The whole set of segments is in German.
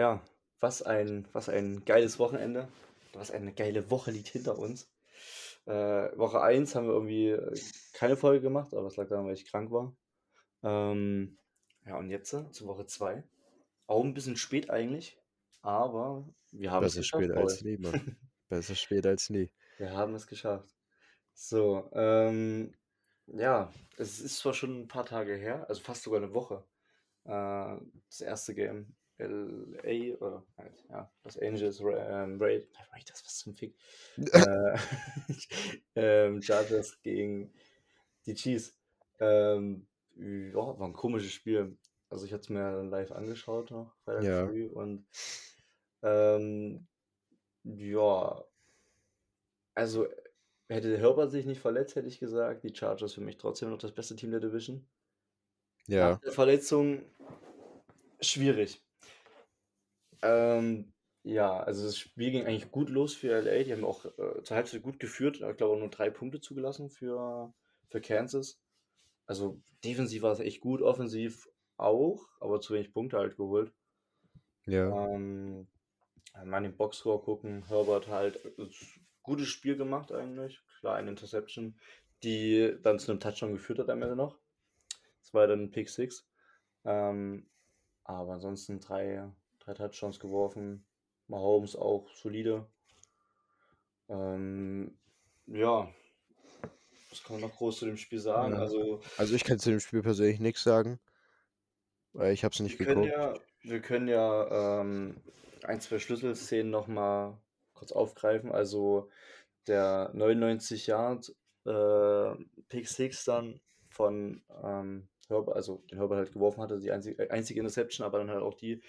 Ja, was ein, was ein geiles Wochenende. Was eine geile Woche liegt hinter uns. Äh, Woche 1 haben wir irgendwie äh, keine Folge gemacht, aber es lag daran, weil ich krank war. Ähm, ja, und jetzt äh, zu Woche 2. Auch ein bisschen spät eigentlich, aber wir haben es Besser geschafft, spät als nie, Mann. Besser spät als nie. Wir haben es geschafft. So, ähm, ja, es ist zwar schon ein paar Tage her, also fast sogar eine Woche. Äh, das erste Game, LA, oder halt, ja, Los Angeles, ähm, Raid, Raiders, was zum Fick? äh, ähm, Chargers gegen die Chiefs. Ähm, ja, war ein komisches Spiel. Also ich hatte es mir dann live angeschaut noch, Freitag Ja. früh und ähm, ja, also hätte Herbert sich nicht verletzt, hätte ich gesagt, die Chargers für mich trotzdem noch das beste Team der Division. Nach Ja, der Verletzung schwierig. Ähm, ja, also das Spiel ging eigentlich gut los für LA. Die haben auch äh, zur Halbzeit gut geführt. Ich glaube, nur drei Punkte zugelassen für, für Kansas. Also defensiv war es echt gut, offensiv auch, aber zu wenig Punkte halt geholt. ja. Ähm, mal den Boxscore gucken. Herbert halt äh, gutes Spiel gemacht eigentlich. Klar, eine Interception, die dann zu einem Touchdown geführt hat am Ende noch. Das war dann ein Pick Six. Ähm, aber ansonsten drei, drei Touchdowns geworfen. Mahomes auch solide. Ähm, ja, was kann man noch groß zu dem Spiel sagen? Ja. Also, Also ich kann zu dem Spiel persönlich nichts sagen, weil ich habe es nicht wir können geguckt. ja, wir können ja ähm, ein, zwei Schlüsselszenen nochmal kurz aufgreifen. Also der 99 Yard äh, Pick Six dann von ähm, Herbert, also den Herbert halt geworfen hatte, die einzige, einzige Interception, aber dann halt auch die,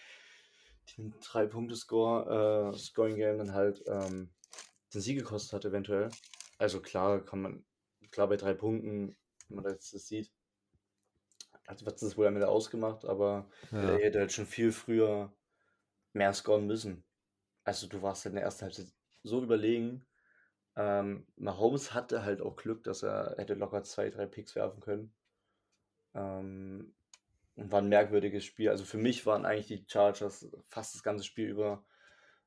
den drei Punkte Score, äh, Scoring Game dann halt ähm, den Sieg gekostet hat eventuell. Also klar kann man, klar bei drei Punkten, wenn man das das sieht, hat wird das wohl am Ende ausgemacht, aber Ja. er hätte halt schon viel früher mehr scoren müssen. Also du warst halt in der ersten Halbzeit so überlegen. Ähm, Mahomes hatte halt auch Glück, dass er hätte locker zwei, drei Picks werfen können. Ähm, war ein merkwürdiges Spiel. Also für mich waren eigentlich die Chargers fast das ganze Spiel über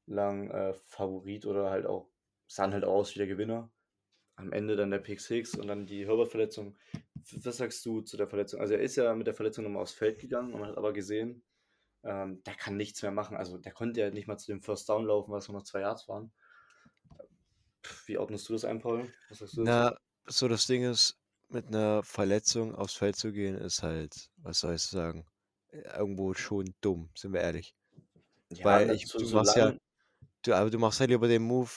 lang äh, Favorit oder halt auch, sahen halt aus wie der Gewinner. Am Ende dann der Pick Six und dann die Herbert-Verletzung. Was sagst du zu der Verletzung? Also er ist ja mit der Verletzung nochmal aufs Feld gegangen und man hat aber gesehen, ähm, der kann nichts mehr machen. Also der konnte ja nicht mal zu dem First Down laufen, weil es nur noch zwei Yards waren. Wie ordnest du das ein, Paul? Was sagst du? Na, so das Ding ist, mit einer Verletzung aufs Feld zu gehen, ist halt, was soll ich sagen, äh, irgendwo schon dumm, sind wir ehrlich. Ja, Weil ich, so, du machst ja, du, aber du machst halt lieber den Move,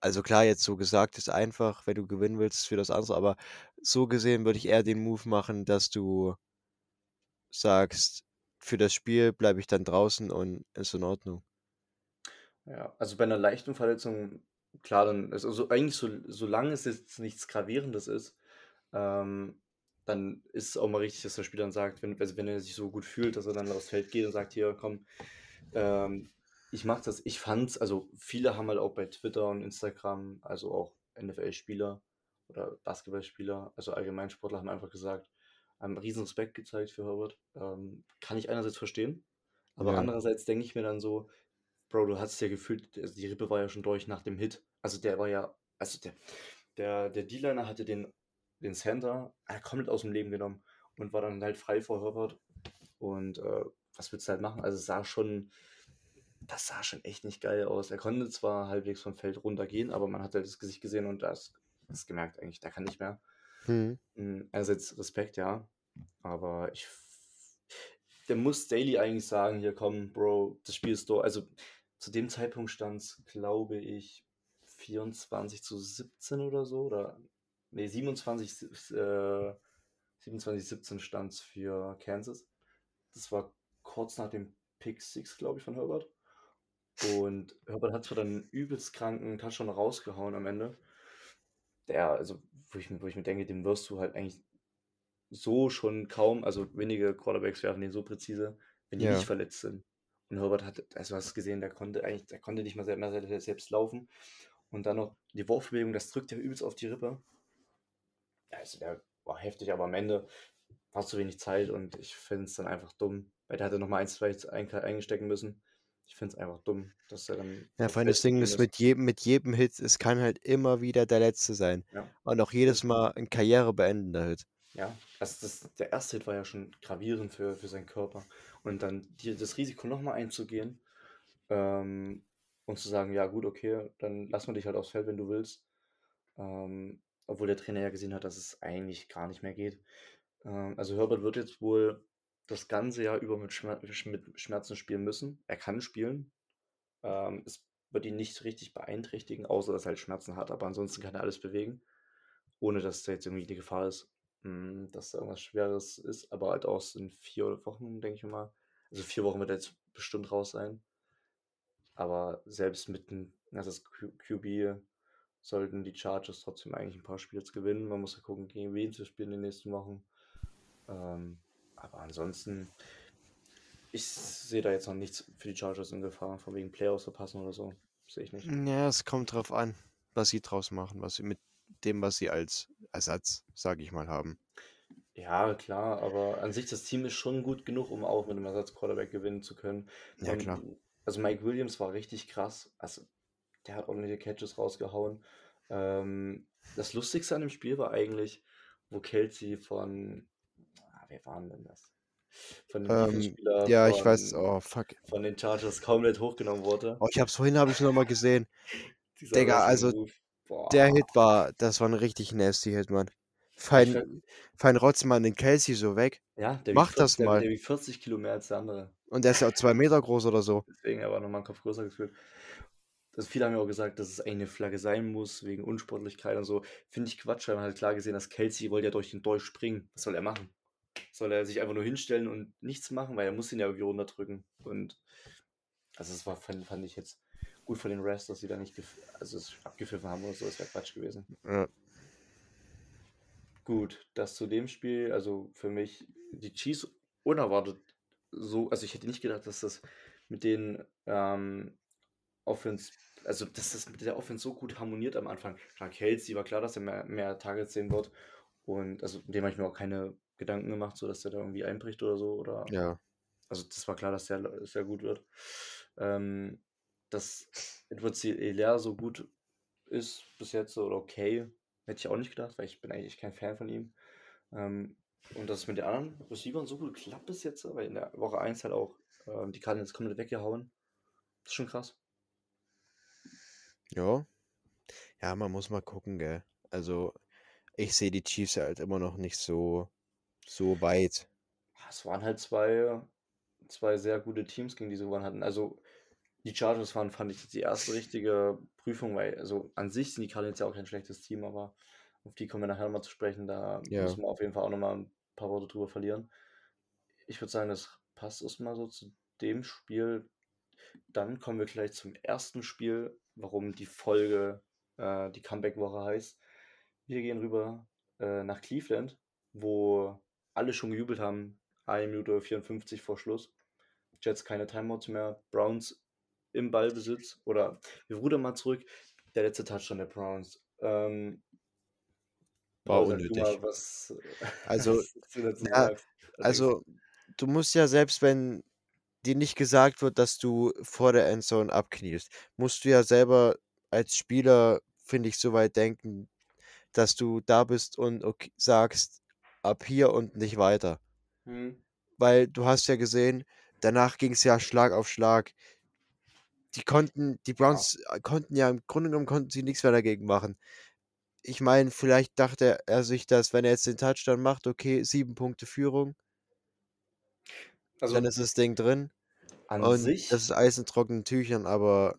also klar, jetzt so gesagt ist einfach, wenn du gewinnen willst, für das andere, aber so gesehen würde ich eher den Move machen, dass du sagst, für das Spiel bleibe ich dann draußen und ist in Ordnung. ja, also bei einer leichten Verletzung, klar, dann ist also eigentlich so, solange es jetzt nichts Gravierendes ist, ähm, dann ist es auch mal richtig, dass der Spieler dann sagt, wenn, also wenn er sich so gut fühlt, dass er dann aufs Feld geht und sagt, hier, komm, ähm, ich mach das. Ich fand's, also viele haben halt auch bei Twitter und Instagram, also auch NFL-Spieler oder Basketballspieler, also Allgemeinsportler haben einfach gesagt, haben riesen Respekt gezeigt für Herbert. Ähm, kann ich einerseits verstehen, aber Ja. andererseits denke ich mir dann so, Bro, du hast ja gefühlt, also die Rippe war ja schon durch nach dem Hit. Also der war ja, also der, der, der D-Liner hatte den, den Center äh, komplett aus dem Leben genommen und war dann halt frei vor Herbert. Und äh, was willst du halt machen? Also es sah schon, das sah schon echt nicht geil aus. Er konnte zwar halbwegs vom Feld runtergehen, aber man hat halt das Gesicht gesehen und das, das gemerkt eigentlich, der kann nicht mehr. Hm. Mm, Einerseits Respekt, ja, aber ich, der muss Daily eigentlich sagen, hier komm, Bro, das Spiel ist durch. Also zu dem Zeitpunkt stand es, glaube ich, 24 zu 17 oder so, oder nee, 27, äh, 27 17 stand es für Kansas. Das war kurz nach dem Pick 6, glaube ich, von Herbert. Und Herbert hat zwar dann einen übelst kranken Touchdown rausgehauen am Ende. Der, also, wo ich, mir- wo ich mir denke, den wirst du halt eigentlich so schon kaum, also wenige Quarterbacks werfen den so präzise, wenn die Ja. nicht verletzt sind. Und Herbert hat, also du hast gesehen, der konnte eigentlich, der konnte nicht mal mehr selbst laufen. Und dann noch die Wurfbewegung, das drückt ja übelst auf die Rippe. Also der war heftig, aber am Ende war zu wenig Zeit und ich finde es dann einfach dumm, weil der hätte nochmal ein, zwei ein- eingestecken müssen. Ich finde es einfach dumm, dass er dann Ja, vor allem das Ding ist mit jedem mit jedem Hit, es kann halt immer wieder der letzte sein Ja, und auch jedes Mal 'n karrierebeendender Hit. Ja, also das der erste Hit war ja schon gravierend für für seinen Körper und dann dir das Risiko noch mal einzugehen, ähm, und zu sagen: „Ja gut, okay, dann lassen wir dich halt aufs Feld, wenn du willst.“ Ähm, obwohl der Trainer ja gesehen hat, dass es eigentlich gar nicht mehr geht. Ähm, also Herbert wird jetzt wohl das ganze Jahr über mit Schmer sch mit Schmerzen spielen müssen. Er kann spielen. Ähm, es wird ihn nicht richtig beeinträchtigen, außer dass er halt Schmerzen hat, aber ansonsten kann er alles bewegen, ohne dass da jetzt irgendwie die Gefahr ist, hm, dass da irgendwas Schweres ist, aber halt auch in 4 Wochen, denke ich mal. Also 4 Wochen wird er jetzt bestimmt raus sein. Aber selbst mit 'n also das QB sollten die Chargers trotzdem eigentlich 'n paar Spiele jetzt gewinnen. Man muss ja gucken, gegen wen sie spielen in den nächsten Wochen. Ähm, aber ansonsten ich sehe da jetzt noch nichts für die Chargers in Gefahr, von wegen Playoffs verpassen oder so. Sehe ich nicht. Ja, es kommt drauf an, was sie draus machen, was sie mit dem, was sie als Ersatz, sage ich mal, haben. Ja, klar, aber an sich das Team ist schon gut genug, um auch mit 'nem Ersatzquarterback gewinnen zu können. Ja, klar. Also Mike Williams war richtig krass. Also, der hat ordentliche Catches rausgehauen. Ähm, das Lustigste an dem Spiel war eigentlich, wo Kelce von ah, wer war 'n denn das? Von dem Ähm, Defense-Spieler ja, ich weiß von oh, fuck. von den Chargers komplett hochgenommen wurde. Oh, ich habe es vorhin habe ich's noch mal gesehen. Digga, also der Hit war das war 'n richtig nasty Hit, Mann. Ich Fein ver fein rotzt man den Kelce so weg. Ja, der Mach das 40 der mal. der wiegt 40 Kilo mehr als der andere. Und der ist ja auch 2 Meter groß oder so. Deswegen, er war noch mal 'n Kopf größer gefühlt. Also, viele haben ja auch gesagt, dass es eigentlich 'ne Flagge sein muss wegen Unsportlichkeit und so. Finde ich Quatsch, weil man hat klar gesehen, dass Kelce wollte ja durch den Dolch springen. Was soll er machen? Soll er sich einfach nur hinstellen und nichts machen? Weil er muss ihn ja irgendwie runterdrücken. Und also, das war fand fand ich jetzt gut von den Refs, dass sie da nicht also, es abgepfiffen haben oder so. Das wäre Quatsch gewesen. Ja. Gut, das zu dem Spiel. Also, für mich die Chiefs unerwartet so also, ich hätte nicht gedacht, dass das mit den, ähm, Offense also, dass das mit der Offense so gut harmoniert am Anfang. Klar, Kelce war klar, dass er mehr mehr Targets sehen wird und also, dem habe ich mir auch keine Gedanken gemacht, so dass der da irgendwie einbricht oder so oder Ja. also, das war klar, dass der sehr gut wird. Ähm, dass Edwards-Helaire so gut ist bis jetzt oder okay, hätte ich auch nicht gedacht, weil ich bin eigentlich kein Fan von ihm. Ähm, und dass es mit den anderen Receivern so gut klappt bis jetzt, weil in der Woche 1 halt auch, ähm, die Cardinals komplett weggehauen. Das ist schon krass. Ja. Ja, man muss mal gucken, gell? Also, ich sehe die Chiefs halt immer noch nicht so so weit. Es waren halt 2 2 sehr gute Teams, gegen die sie gewonnen hatten. Also, die Chargers waren, fand ich, die erste richtige Prüfung, weil also, an sich sind die Cardinals ja auch kein schlechtes Team, aber auf die kommen wir nachher noch mal zu sprechen. Da Ja. müssen wir auf jeden Fall auch noch mal 'n paar Worte drüber verlieren. Ich würde sagen, das passt erst mal so zu dem Spiel. Dann kommen wir gleich zum ersten Spiel, warum die Folge, äh, die Comeback-Woche heißt. Wir gehen rüber, äh, nach Cleveland, wo alle schon gejubelt haben, 1 Minute 54 vor Schluss. Jets keine Timeouts mehr, Browns im Ballbesitz oder wir rudern mal zurück. Der letzte Touchdown der Browns. Ähm War unnötig. mal, was Also, was du ja, du? also, du musst ja selbst wenn dir nicht gesagt wird, dass du vor der Endzone abkniest, musst du ja selber als Spieler, finde ich, so weit denken, dass du da bist und ok sagst: „Ab hier und nicht weiter.“ Mhm. Weil du hast ja gesehen, danach ging's ja Schlag auf Schlag. Die konnten die Ja. Browns, äh, konnten ja im Grunde genommen konnten sie nix mehr dagegen machen. Ich meine, vielleicht dachte er sich, dass wenn er jetzt den Touchdown macht, okay, 7 Punkte Führung dann Also ist das Ding drin an und das sich ist Eis in trockenen Tüchern, aber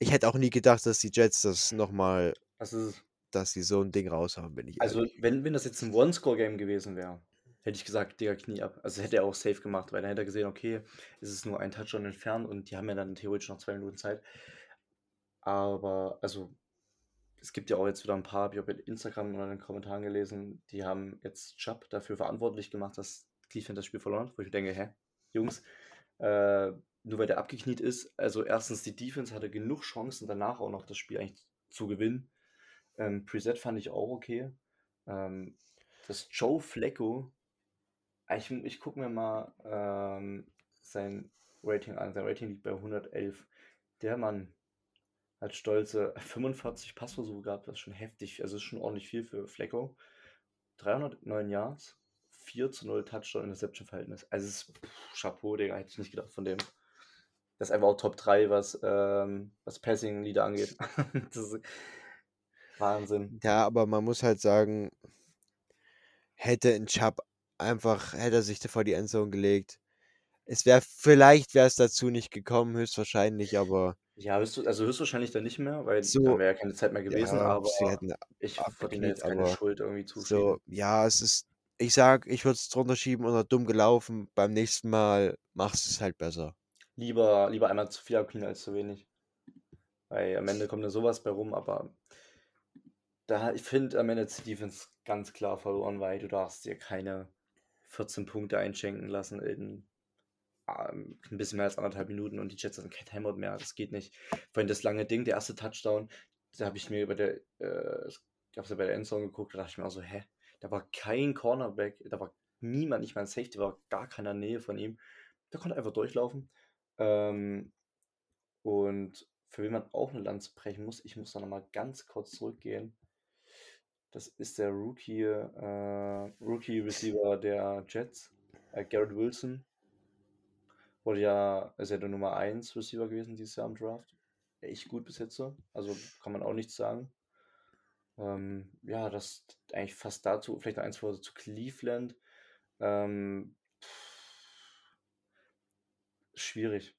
ich hätte auch nie gedacht, dass die Jets das noch mal Was ist es? dass sie so 'n Ding raushauen, bin ich Also, ehrlich. wenn wenn das jetzt 'n One-Score-Game gewesen wäre, hätte ich gesagt: „Digga, Knie ab.“ Also, hätte er auch safe gemacht, weil dann hätte er gesehen: „Okay, es ist nur ein Touchdown entfernt und die haben ja dann theoretisch noch 2 Minuten Zeit.“ Aber also, es gibt ja auch jetzt wieder 'n paar, habe ich auch bei Instagram oder in den Kommentaren gelesen, die haben jetzt Chubb dafür verantwortlich gemacht, dass Cleveland das Spiel verloren wo ich mir denke: „Hä, Jungs, äh, nur weil der abgekniet ist“ also, erstens, die Defense hatte genug Chancen, danach auch noch das Spiel eigentlich zu gewinnen. Ähm, Brissett fand ich auch okay. Ähm, dass Joe Flacco ich ich gucke mir mal, ähm, sein Rating an. Sein Rating liegt bei 111. Der Mann hat stolze 45 Passversuche gehabt, das ist schon heftig. Also ist schon ordentlich viel für Flecko. 309 Yards, 4 zu 0 Touchdown Interception Verhältnis. Also es ist pff, Chapeau, Digga, hätte ich nicht gedacht von dem. Das ist einfach auch Top 3, was, ähm, was Passing-Lieder angeht. das ist Wahnsinn. Ja, aber man muss halt sagen, hätte ein Chubb einfach, hätte er sich vor die Endzone gelegt. Es wäre, vielleicht wäre es dazu nicht gekommen, höchstwahrscheinlich, aber Ja, höchst, also höchstwahrscheinlich dann nicht mehr, weil So, da wäre ja keine Zeit mehr gewesen, ja, aber sie hätten ich abgekniet, jetzt keine aber Schuld irgendwie so, zuschieben. ja, es ist, ich sag, ich würde es drunter schieben oder dumm gelaufen. Beim nächsten Mal machst du es halt besser. Lieber, lieber einmal zu viel abknien als zu wenig. Weil am Ende kommt da sowas bei rum, aber da, ich finde, am Ende hat die Defense ganz klar verloren, weil du darfst dir keine 14 Punkte einschenken lassen in ähm, ein bisschen mehr als anderthalb Minuten und die Jets sind kein Timeout mehr. Das geht nicht. Vorhin das lange Ding, der erste Touchdown, da habe ich mir über der, äh, ich habe ja bei der Endzone geguckt, da dachte ich mir auch so, hä, da war kein Cornerback, da war niemand, nicht mal ein Safety, war gar keiner Nähe von ihm. Der konnte einfach durchlaufen. Ähm, und für wen man auch eine Lanze brechen muss, ich muss da nochmal ganz kurz zurückgehen. Das ist der Rookie, äh, Rookie Receiver der Jets, äh, Garrett Wilson. Wurde ja, ist ja der Nummer 1 Receiver gewesen dieses Jahr im Draft. Echt gut bis jetzt so. Also kann man auch nichts sagen. Ähm, ja, das eigentlich fast dazu, vielleicht noch eins vor zu Cleveland. Ähm, schwierig.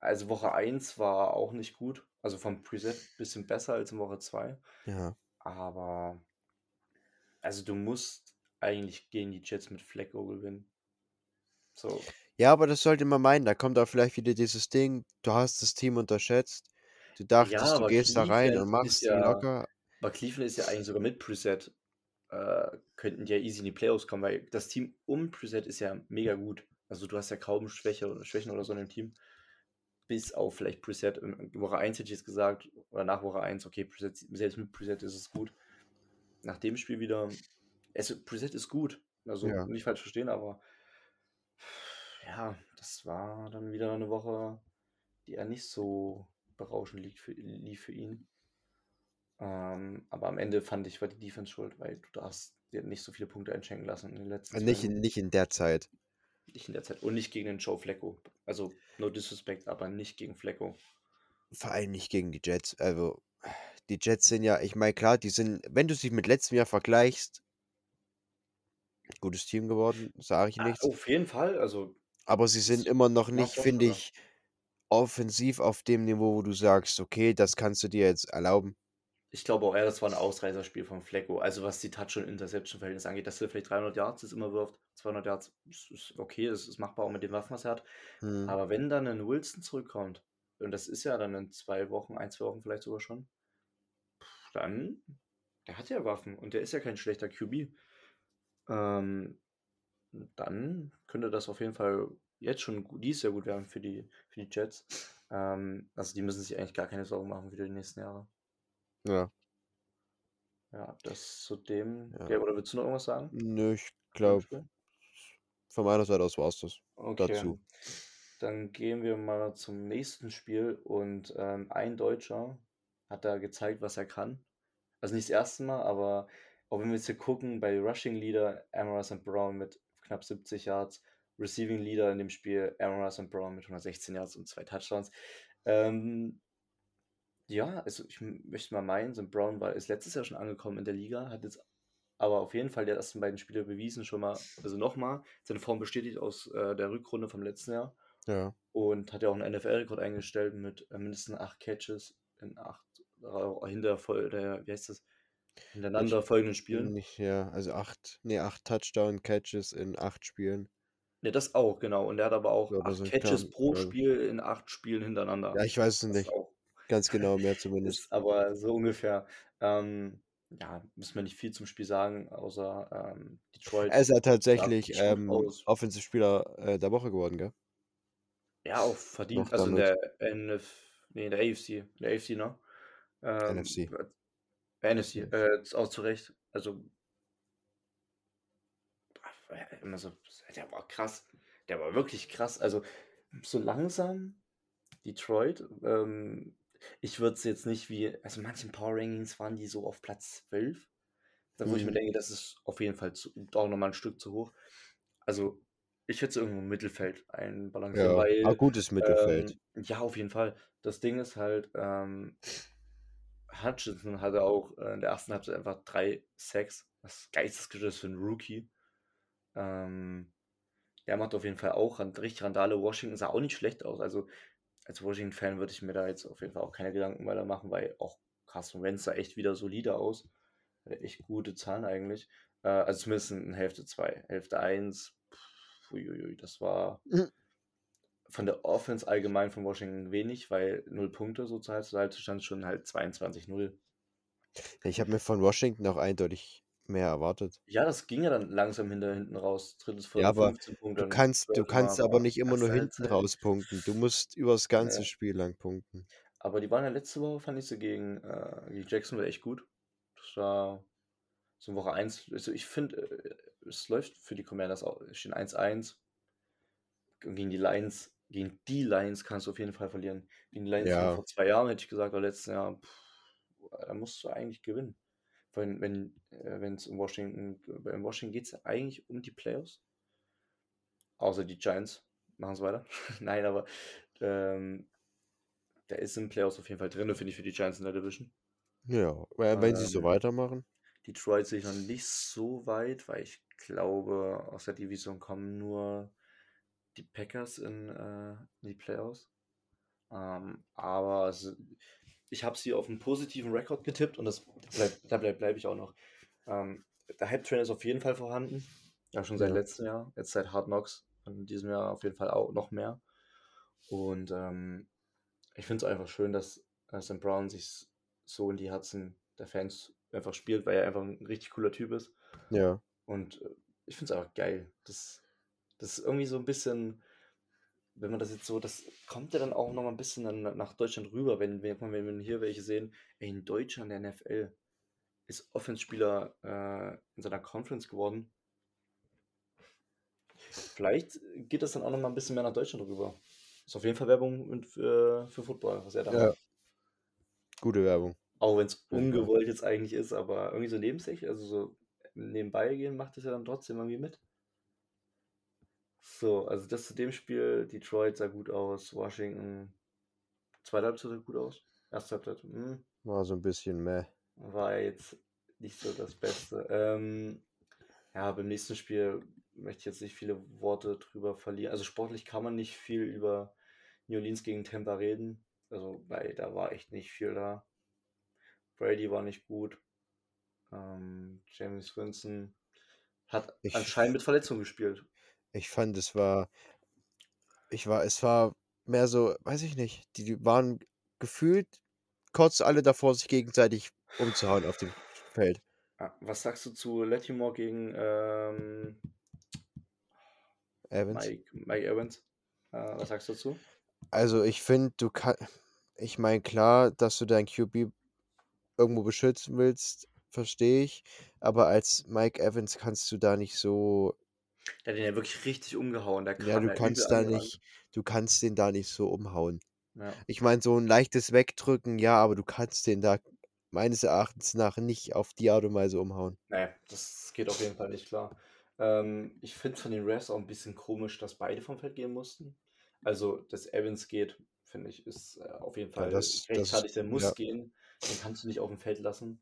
Also Woche 1 war auch nicht gut. Also vom Preset ein bisschen besser als in Woche 2. Ja. Aber also du musst eigentlich gegen die Jets mit Flecko gewinnen. So. Ja, aber das sollte man meinen. Da kommt auch vielleicht wieder dieses Ding, du hast das Team unterschätzt. Du dachtest, Ja, du gehst da rein und Cleveland machst ja, locker. Aber Cleveland ist ja eigentlich sogar mit Preset, äh, könnten die ja easy in die Playoffs kommen, weil das Team um Preset ist ja mega gut. Also du hast ja kaum Schwäche oder Schwächen oder so in dem Team. Bis auf vielleicht Preset. In Woche 1 hätte ich jetzt gesagt, oder nach Woche 1, okay, Preset, selbst mit Preset ist es gut. Nach dem Spiel wieder, also Preset ist gut. Also Ja. nicht falsch verstehen, aber ja, das war dann wieder eine Woche, die eher nicht so berauschend lief für, lief für ihn. Ähm, aber am Ende fand ich, war die Defense schuld, weil du darfst dir nicht so viele Punkte einschenken lassen in den letzten Also zwei Nicht in, nicht in der Zeit. Nicht in der Zeit. Und nicht gegen den Joe Flacco. Also, no disrespect, aber nicht gegen Flacco. Vor allem nicht gegen die Jets. Also, die Jets sind ja, ich meine, klar, die sind, wenn du sie mit letztem Jahr vergleichst, gutes Team geworden, sage ich Ah, nichts. auf jeden Fall. Also, Aber sie sind immer noch nicht, finde ich, offensiv auf dem Niveau, wo du sagst, okay, das kannst du dir jetzt erlauben. Ich glaube auch eher, das war ein Ausreißerspiel von Flecko. Also, was die Touch- und Interception-Verhältnis angeht, dass er vielleicht 300 Yards jetzt immer wirft, 200 Yards, ist, ist okay, das ist machbar auch mit den Waffen, was er hat. Hm. Aber wenn dann ein Wilson zurückkommt, und das ist ja dann in zwei Wochen, ein, zwei Wochen vielleicht sogar schon, dann, der hat ja Waffen und der ist ja kein schlechter QB. Ähm, dann könnte das auf jeden Fall jetzt schon dies Jahr gut werden für die, für die Jets. Ähm, also die müssen sich eigentlich gar keine Sorgen machen für die nächsten Jahre. Ja. Ja, das zu dem. Ja. Ja, oder willst du noch irgendwas sagen? Nö, ich glaube, von meiner Seite aus war es das Okay, dazu. dann gehen wir mal zum nächsten Spiel und ähm, ein Deutscher hat da gezeigt, was er kann. Also nicht das erste Mal, aber auch wenn wir jetzt hier gucken, bei Rushing Leader Amara St. Brown mit knapp 70 Yards, Receiving Leader in dem Spiel Amara St. Brown mit 116 Yards und zwei Touchdowns. Ähm, ja, also ich möchte mal meinen, St. Brown war, ist letztes Jahr schon angekommen in der Liga, hat jetzt aber auf jeden Fall die ersten beiden Spiele bewiesen, schon mal, also nochmal, seine Form bestätigt aus äh, der Rückrunde vom letzten Jahr Ja. und hat ja auch einen NFL-Rekord eingestellt mit äh, mindestens acht Catches in acht äh, hinter der, wie heißt das? Hintereinander Ich folgenden Spielen. nicht, ja, also acht, nee, acht Touchdown-Catches in acht Spielen. Ne, das auch, genau. Und er hat aber auch Oder acht so Catches kam, pro ja. Spiel in acht Spielen hintereinander. Ja, ich weiß es nicht. auch. Ganz genau, mehr zumindest. Ist aber so ungefähr. Ähm, ja, müssen wir nicht viel zum Spiel sagen, außer ähm, Detroit Er ist ja tatsächlich ähm. Offensivspieler äh, der Woche geworden, gell? Ja, auch verdient. Noch Also in der NF, nee, in der AFC, in der AFC, ne? Ähm, NFC. äh, NFC, äh, ist auch zu Recht. Also, ach, immer so, der war krass. Der war wirklich krass. Also, so langsam Detroit. Ähm, ich würde es jetzt nicht wie, also manchen Power Rankings waren die so auf Platz 12. Da wo ich mir Mhm. denke, das ist auf jeden Fall zu, auch nochmal ein Stück zu hoch. Also ich würde es irgendwo im Mittelfeld einbalancieren, Ja, ah, weil gutes Mittelfeld. ähm, ja, auf jeden Fall. Das Ding ist halt, ähm, Hutchinson hatte auch äh, in der ersten Halbzeit einfach drei Sacks. Das geistesgeschiss für einen Rookie. Ähm, der macht auf jeden Fall auch richtig Randale. Washington sah auch nicht schlecht aus. Also als Washington-Fan würde ich mir da jetzt auf jeden Fall auch keine Gedanken weiter machen, weil auch Carson Wentz sah echt wieder solide aus. Hatte echt gute Zahlen eigentlich. Äh, also zumindest in Hälfte 2. Hälfte 1, uiuiui, das war Mhm. von der Offense allgemein von Washington wenig, weil null Punkte so zur Halbzeit stand schon halt 22-0. Ich habe mir von Washington auch eindeutig mehr erwartet. Ja, das ging ja dann langsam hinter hinten raus. Drittes von Ja, aber 15 Punkten. du kannst, du 12 kannst aber nicht immer nur hinten Halbzeit. raus punkten. Du musst übers ganze Ja. Spiel lang punkten. Aber die waren ja letzte Woche, fand ich sie gegen, äh, gegen Jacksonville echt gut. Das war so Woche 1. Also ich finde, äh, es läuft für die Commanders auch. Es stehen 1-1. Und gegen die Lions, gegen die Lions kannst du auf jeden Fall verlieren. Gegen die Lions Ja. vor zwei Jahren hätte ich gesagt, oder letztes Jahr, pff, da musst du eigentlich gewinnen. Wenn, wenn äh, es in Washington, in Washington geht es eigentlich um die Playoffs. Außer die Giants machen es weiter. Nein, aber ähm, der ist im Playoffs auf jeden Fall drin, finde ich, für die Giants in der Division. Ja, wenn sie so Ähm, weitermachen. Detroit sehe ich noch nicht so weit, weil ich glaube, aus der Division kommen nur die Packers in, äh, in die Playoffs. Ähm, aber es, ich habe sie auf einen positiven Rekord getippt und das bleib, da bleibe bleib ich auch noch. Ähm, der Hype-Train ist auf jeden Fall vorhanden. Ja, schon seit Ja. letztem Jahr. Jetzt seit Hard Knocks. In diesem Jahr auf jeden Fall auch noch mehr. Und ähm, ich finde es einfach schön, dass äh, Sam Brown sich so in die Herzen der Fans einfach spielt, weil er einfach ein richtig cooler Typ ist. Ja. Und äh, ich finde es einfach geil. Das, das ist irgendwie so ein bisschen, wenn man das jetzt so, das kommt ja dann auch noch mal ein bisschen dann nach Deutschland rüber, wenn wir, wenn wir hier welche sehen, ey, in Deutschland der NFL ist Offenspieler äh, in seiner Conference geworden. Vielleicht geht das dann auch noch mal ein bisschen mehr nach Deutschland rüber. Ist auf jeden Fall Werbung für, für Football, was er da Ja. macht. Gute Werbung. Auch wenn es ungewollt jetzt eigentlich ist, aber irgendwie so neben sich, also so nebenbei gehen, macht es ja dann trotzdem irgendwie mit. So, also das zu dem Spiel, Detroit sah gut aus, Washington, zweite Halbzeit sah gut aus, erste Halbzeit, hm, War so ein bisschen meh. war jetzt nicht so das Beste. Ähm, ja, beim nächsten Spiel möchte ich jetzt nicht viele Worte drüber verlieren. Also sportlich kann man nicht viel über New Orleans gegen Tampa reden. Also, weil da war echt nicht viel da. Brady war nicht gut. Ähm, James Winston hat Ich- anscheinend mit Verletzung gespielt. Ich fand, es war, ich war, es war mehr so, weiß ich nicht, die, die waren gefühlt kurz alle davor, sich gegenseitig umzuhauen auf dem Feld. Ah, was sagst du zu Latimore gegen ähm, Evans. Mike, Mike Evans? Äh, was sagst du dazu? Also ich finde, du kannst, ich meine, klar, dass du dein QB irgendwo beschützen willst, verstehe ich, aber als Mike Evans kannst du da nicht so, Der hat den ja wirklich richtig umgehauen. Der ja, du ja kannst da nicht, du kannst den da nicht so umhauen. Ja. Ich meine, so ein leichtes Wegdrücken, ja, aber du kannst den da meines Erachtens nach nicht auf die Art und Weise umhauen. Nee, das geht auf jeden Fall nicht klar. Ähm, ich finde von den Refs auch ein bisschen komisch, dass beide vom Feld gehen mussten. Also, dass Evans geht, finde ich, ist äh, auf jeden Ja, Fall das, das, rechtfertigt. Der muss ja, gehen. Den kannst du nicht auf dem Feld lassen,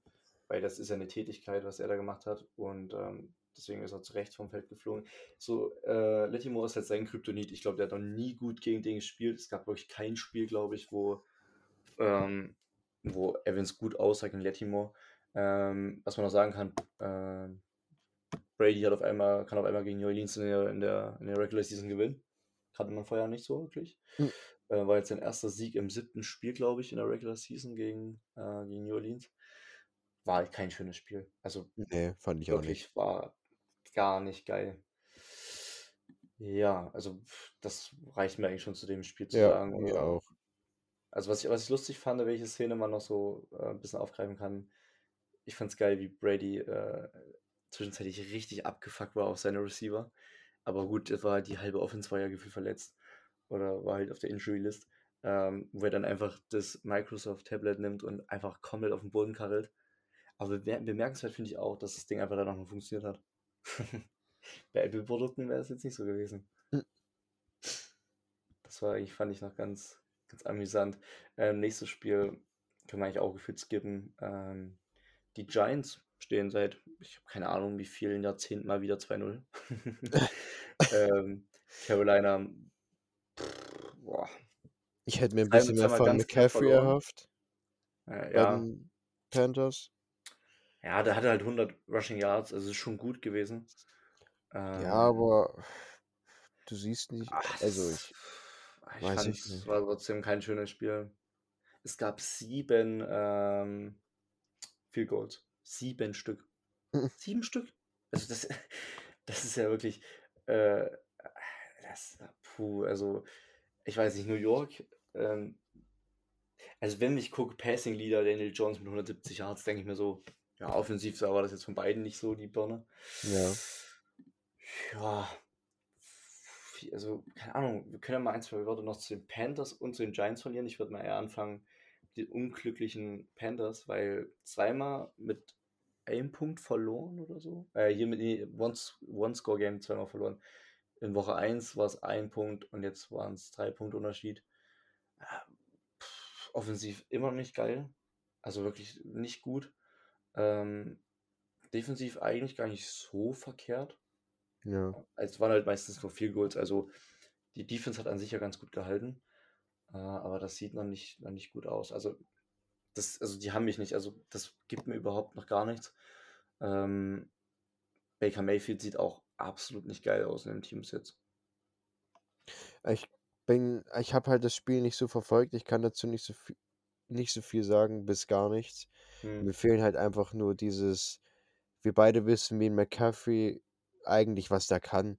weil das ist ja eine Tätigkeit, was er da gemacht hat. Und ähm, deswegen ist er zu Recht vom Feld geflogen. So, äh, Latimore ist halt sein Kryptonit. Ich glaube, der hat noch nie gut gegen den gespielt. Es gab wirklich kein Spiel, glaube ich, wo, ähm, wo Evans gut aussah gegen Latimore. Ähm, was man noch sagen kann, ähm, Brady hat auf einmal, kann auf einmal gegen New Orleans in der, in der, in der Regular Season gewinnen. Kannte man vorher nicht so wirklich. Hm. Äh, war jetzt sein erster Sieg im siebten Spiel, glaube ich, in der Regular Season gegen, äh, gegen New Orleans. War halt kein schönes Spiel. Also nee, fand ich auch nicht. war gar nicht geil. Ja, also das reicht mir eigentlich schon zu dem Spiel zu Ja, sagen. mir Oder, auch. also was ich, was ich lustig fand, welche Szene man noch so äh, ein bisschen aufgreifen kann. Ich fand's geil, wie Brady äh, zwischenzeitlich richtig abgefuckt war auf seine Receiver. Aber gut, das war die halbe Offense war ja gefühlt verletzt. oder war halt auf der Injury List, ähm, wo er dann einfach das Microsoft Tablet nimmt und einfach komplett auf den Boden karrelt. Aber bemerkenswert finde ich auch, dass das Ding einfach dann noch funktioniert hat. Bei Apple-Produkten wäre es jetzt nicht so gewesen. Hm. Das war eigentlich, fand ich noch ganz, ganz amüsant. Ähm, nächstes Spiel können wir eigentlich auch gefühlt skippen. Ähm, die Giants stehen seit, ich habe keine Ahnung, wie vielen Jahrzehnten mal wieder 2-0. ähm, Carolina, pff, boah. Ich hätte mir ein bisschen mehr von McCaffrey erhofft. Äh, ja. Panthers. Ja, der hatte halt 100 Rushing Yards, also ist schon gut gewesen. Ähm, ja, aber du siehst nicht, ach, also ich, ich weiß fand, es war trotzdem kein schönes Spiel. Es gab sieben ähm, Field Goals. Sieben Stück. sieben Stück? Also das, das ist ja wirklich, äh, das, puh, also ich weiß nicht, New York, ähm, also wenn ich gucke, Passing Leader Daniel Jones mit 170 Yards, denke ich mir so, ja, offensiv war das jetzt von beiden nicht so die Birne. Ja. Ja. Also, keine Ahnung, wir können ja mal ein, zwei Wörter noch zu den Panthers und zu den Giants verlieren. Ich würde mal eher anfangen mit den unglücklichen Panthers, weil zweimal mit einem Punkt verloren oder so. Äh, hier mit One-Score-Game zweimal verloren. In Woche 1 war es ein Punkt und jetzt waren es drei Punkte Unterschied. Äh, offensiv immer nicht geil. Also wirklich nicht gut. Ähm, defensiv eigentlich gar nicht so verkehrt. Ja. Es waren halt meistens nur vier Goals. Also die Defense hat an sich ja ganz gut gehalten. Äh, aber das sieht noch nicht, noch nicht gut aus. Also, das, also die haben mich nicht. Also das gibt mir überhaupt noch gar nichts. Ähm, Baker Mayfield sieht auch absolut nicht geil aus in dem Teamsitz. Ich bin, ich habe halt das Spiel nicht so verfolgt. Ich kann dazu nicht so viel, nicht so viel sagen, bis gar nichts. Hm. Mir fehlen halt einfach nur dieses, wir beide wissen, wie ein McCaffrey eigentlich, was der kann,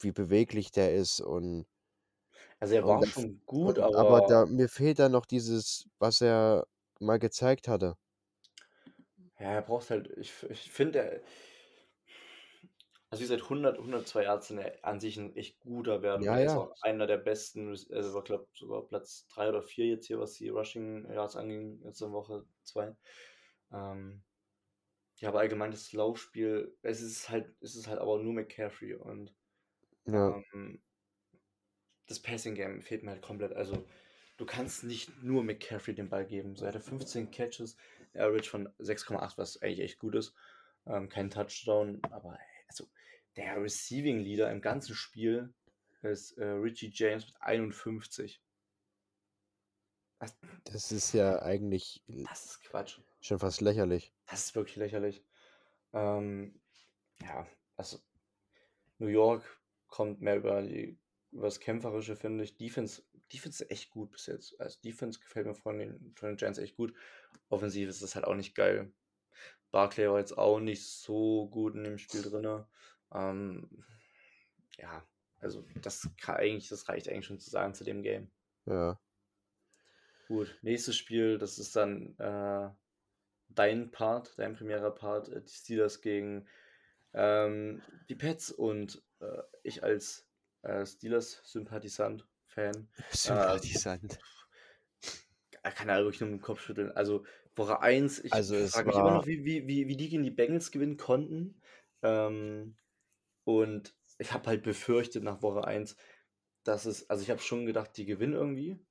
wie beweglich der ist und Also er war schon gut, und, aber da, mir fehlt dann noch dieses, was er mal gezeigt hatte. ja, er braucht halt, ich, ich finde, also wie gesagt, 100, 102 Yards sind ja an sich ein echt guter Wert. Ja, er ist ja. auch einer der besten, also war, glaube sogar Platz 3 oder 4 jetzt hier, was die Rushing Yards anging, jetzt in Woche 2. Ähm, ja, aber allgemein das Laufspiel, es ist halt, es ist halt aber nur McCaffrey und Ja. ähm, das Passing Game fehlt mir halt komplett. Also du kannst nicht nur McCaffrey den Ball geben. So er hatte 15 Catches, Average von 6,8, was eigentlich echt gut ist. Ähm, kein Touchdown, aber also der Receiving Leader im ganzen Spiel ist äh, Richie James mit 51. Was? Das ist ja eigentlich Das ist Quatsch. schon fast lächerlich. Das ist wirklich lächerlich. Ähm, ja, also New York kommt mehr über, die, über das Kämpferische, finde ich. Defense, Defense ist echt gut bis jetzt. Also Defense gefällt mir von den, von den Giants echt gut. Offensiv ist das halt auch nicht geil. Barclay war jetzt auch nicht so gut in dem Spiel drin. Ähm, ja, also das kann eigentlich, das reicht eigentlich schon zu sagen zu dem Game. Ja. Gut, nächstes Spiel, das ist dann äh, dein Part, dein primärer Part, äh, die Steelers gegen ähm, die Pets und äh, ich als äh, Steelers-Sympathisant, Fan. Sympathisant. Äh, kann er wirklich nur mit dem Kopf schütteln. Also Woche 1, ich Also frage mich immer noch, wie, wie, wie, wie die gegen die Bengals gewinnen konnten. Ähm, und ich habe halt befürchtet nach Woche 1, dass es, also ich habe schon gedacht, die gewinnen irgendwie.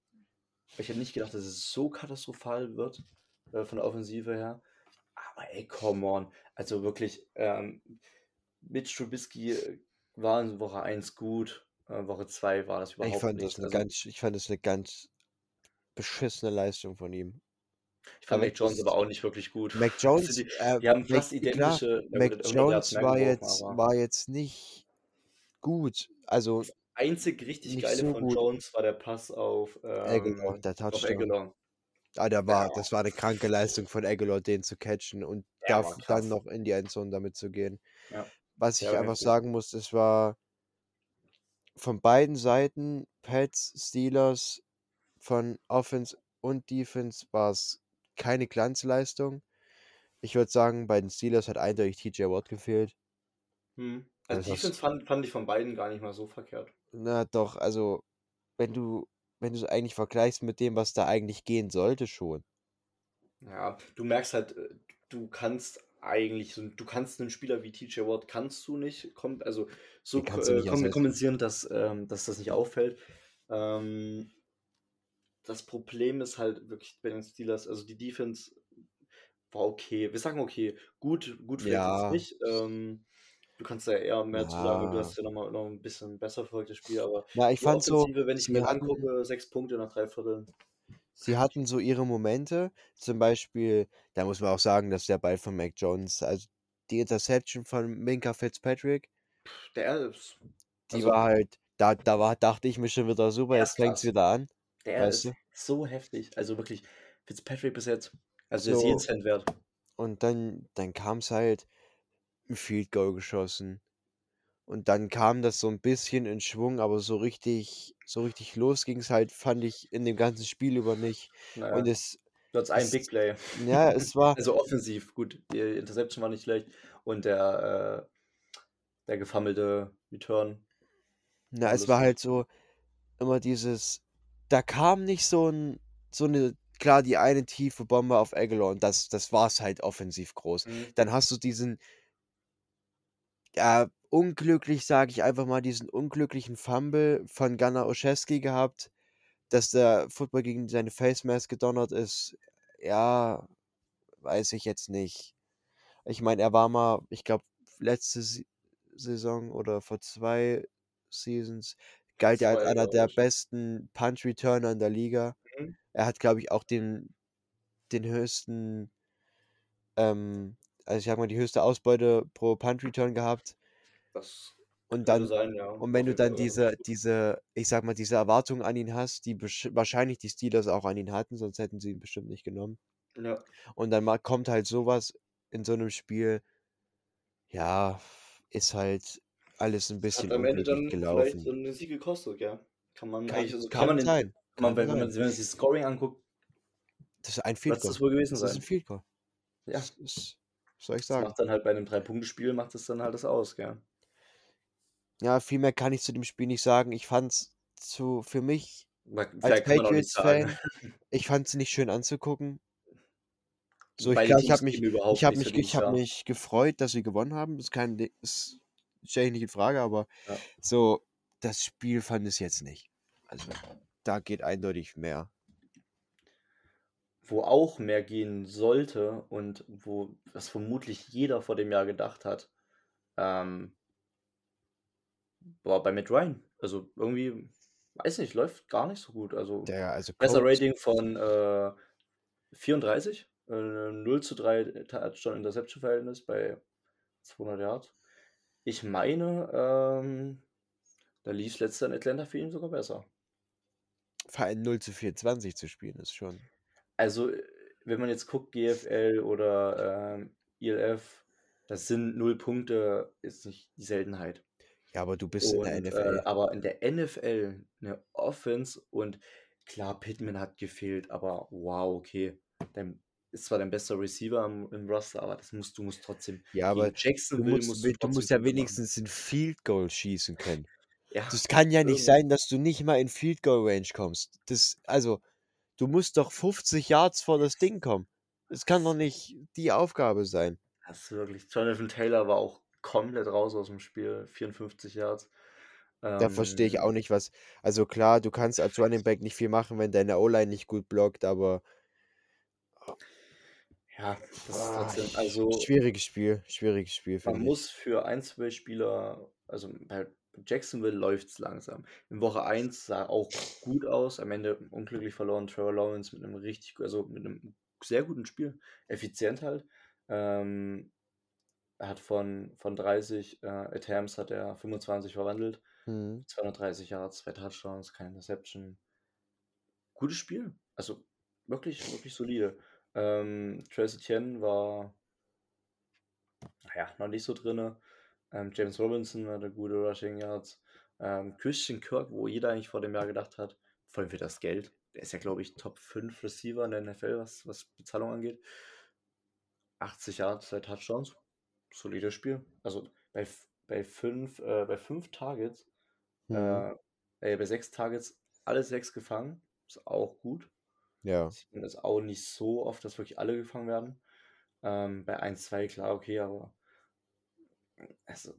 Ich hätte nicht gedacht, dass es so katastrophal wird äh, von der Offensive her. Aber ey, come on. Also wirklich, ähm, Mitch Trubisky äh, war in Woche 1 gut. Äh, Woche 2 war das ich überhaupt fand das nicht. eine Also ganz, ich fand das eine ganz beschissene Leistung von ihm. Ich fand Mac Jones aber auch nicht wirklich gut. Mac Also Jones, die, äh, die haben Mac, fast klar, identische, ja gut, Mac 100 Yards Jones war jetzt, war jetzt nicht gut. Also das einzig richtig geile so von gut. Jones war der Pass auf, Aguilar, ähm, der auf Touchdown. Aguilar. Ah, der Der war, war, das war eine kranke Leistung von Aguilar, den zu catchen und der war dann noch in die Endzone damit zu gehen. Ja, Was der ich einfach sagen muss, es war von beiden Seiten, Pets, Steelers, von Offense und Defense, war es keine Glanzleistung. Ich würde sagen, bei den Steelers hat eindeutig TJ Watt gefehlt. Hm. Also hast, Defense fand, fand ich von beiden gar nicht mal so verkehrt. na doch, also wenn du wenn du's eigentlich vergleichst mit dem, was da eigentlich gehen sollte schon. Ja, du merkst halt, äh, du kannst eigentlich du kannst 'nen Spieler wie TJ Watt kannst du nicht kom also, so du äh, kompensieren, dass, ähm dass das nicht auffällt. Ähm das Problem ist halt wirklich bei den Steelers also, die Defense war okay. Wir sagen okay, gut gut vielleicht Ja. nicht. Ähm, du kannst da eher mehr zu sagen, du Ja. hast ja noch mal noch 'n bisschen besser verfolgt das Spiel, aber Ja, ich fand so, wenn ich mir hatten angucke, 6 Punkte nach 3 Vierteln. sie hatten so ihre Momente, zum Beispiel da muss man auch sagen, dass der Ball von Mac Jones also, die Interception von Minkah Fitzpatrick Der ist die also war halt da da war dachte ich mir schon wieder: „Super, jetzt fängt's Erstklasse. wieder an“, Der weißt ist du? so heftig. Also, wirklich, Fitzpatrick bis jetzt also, der ist jeden Cent wert. und dann dann kam's halt 'n Field Goal geschossen. Und dann kam das so 'n bisschen in Schwung, aber so richtig so richtig los ging's halt, fand ich, in dem ganzen Spiel über nicht. Na Und es Du hattest ein es Big Play. ja, es war Also, offensiv gut. Die Interception war nicht schlecht und der, äh der gefummelte Return na, es war halt so immer dieses da kam nicht so 'n so 'ne klar, die eine tiefe Bombe auf und das das war's halt offensiv groß. Mhm. Dann hast du diesen ja, unglücklich, sage ich einfach mal, diesen unglücklichen Fumble von Gunnar Olszewski gehabt, dass der Football gegen seine Face Mask gedonnert ist. Ja, weiß ich jetzt nicht. Ich meine, er war mal, ich glaube, letzte Saison oder vor 2 Seasons galt er als 2, einer der besten Punt Returner in der Liga. Mhm. Er hat, glaube ich, auch den den höchsten ähm, also, ich sage mal, die höchste Ausbeute pro Punt Return gehabt. Das Und dann sein, ja. und wenn du dann diese diese ich sage mal, diese Erwartungen an ihn hast, die wahrscheinlich die Steelers auch an ihn hatten, sonst hätten sie ihn bestimmt nicht genommen. Ja. Und dann mal kommt halt so was in so 'nem Spiel ja, ist halt alles 'n Hat bisschen am Ende dann vielleicht gelaufen. 'n Sieg gekostet, ja. Kann man Kann also, kann kann man den sein, kann man, wenn wenn man sein. wenn man sich das Scoring anguckt Das ist ein Field Goal. das wohl gewesen Das ist 'n sein. Field Goal. Ja. Das ist was soll ich Das sagen? macht dann halt bei 'nem Drei-Punkte-Spiel macht das dann halt das aus, gell? Ja, viel mehr kann ich zu dem Spiel nicht sagen. Ich fand's zu für mich als. Patriots-Fan ich fand's nicht schön anzugucken. So, ich ich habe mich ich nichts mich ich Jahr. mich gefreut, dass sie gewonnen haben. Ist kein ist stelle ich nicht in Frage, aber Ja. so das Spiel fand ich jetzt nicht. Also, da geht eindeutig mehr. Wo auch mehr gehen sollte und wo was vermutlich jeder vor dem Jahr gedacht hat, ähm war bei Matt Ryan. Also, irgendwie, weiß nicht, läuft gar nicht so gut. Also, Der also Coach Rating von, äh, 34, äh, 0:3 Touchdown-Interception-Verhältnis bei 200 Yards. Ich meine, ähm, da lief's letztes Jahr in Atlanta für ihn sogar besser. Vor allem 0:24 zu spielen ist schon Also, äh, wenn man jetzt guckt, GFL oder, ähm, ELF, das sind 0 Punkte ist nicht die Seltenheit. Ja, aber du bist in der Und, äh, NFL. aber in der NFL 'ne Offense und klar, Pittman hat gefehlt, aber wow, okay. Dein ist zwar dein bester Receiver im im Roster, aber das musst du musst trotzdem Ja, aber gegen du musst musst du du musst ja Punkte machen. wenigstens 'n Field Goal schießen können. Ja, Das kann ja nicht irgendwie. sein, dass du nicht mal in Field Goal Range kommst. Das also, du musst doch 50 Yards vor das Ding kommen. Das kann doch nicht die Aufgabe sein. Das ist wirklich Jonathan Taylor war auch komplett raus aus'm Spiel, 54 Yards. Da verstehe ich auch Ähm nicht, was also klar, du kannst als Running Back nicht viel machen, wenn deine O-Line nicht gut blockt, aber Ja, das ist ah, also schwieriges Spiel schwieriges Spiel, man ich. muss für 1, 2 Spieler also, bei Jacksonville läuft's langsam. In Woche 1 sah auch gut aus, am Ende unglücklich verloren. Trevor Lawrence mit 'nem richtig also, mit 'nem sehr guten Spiel. Effizient halt. Ähm, er hat von von 30, äh, Attempts hat er 25 verwandelt. Mhm. 230 Yards, 2 Touchdowns, keine Interception. Gutes Spiel. Also, wirklich wirklich solide. Ähm, Travis Etienne war na ja, noch nicht so drinne. Ähm, James Robinson hatte gute Rushing Yards. Ähm, Christian Kirk, wo jeder eigentlich vor dem Jahr gedacht hat, vor allem für das Geld. Der ist ja, glaube ich, Top 5 Receiver in der NFL, was was Bezahlung angeht. 80 Yards, 2 Touchdowns. Solides Spiel. Also, bei bei 5 äh, bei 5 Targets, Mhm. äh, äh, bei 6 Targets alle sechs gefangen. Ist auch gut. Ja. Sieht man das auch nicht so oft, dass wirklich alle gefangen werden. Ähm, bei 1, 2, klar, okay, aber also,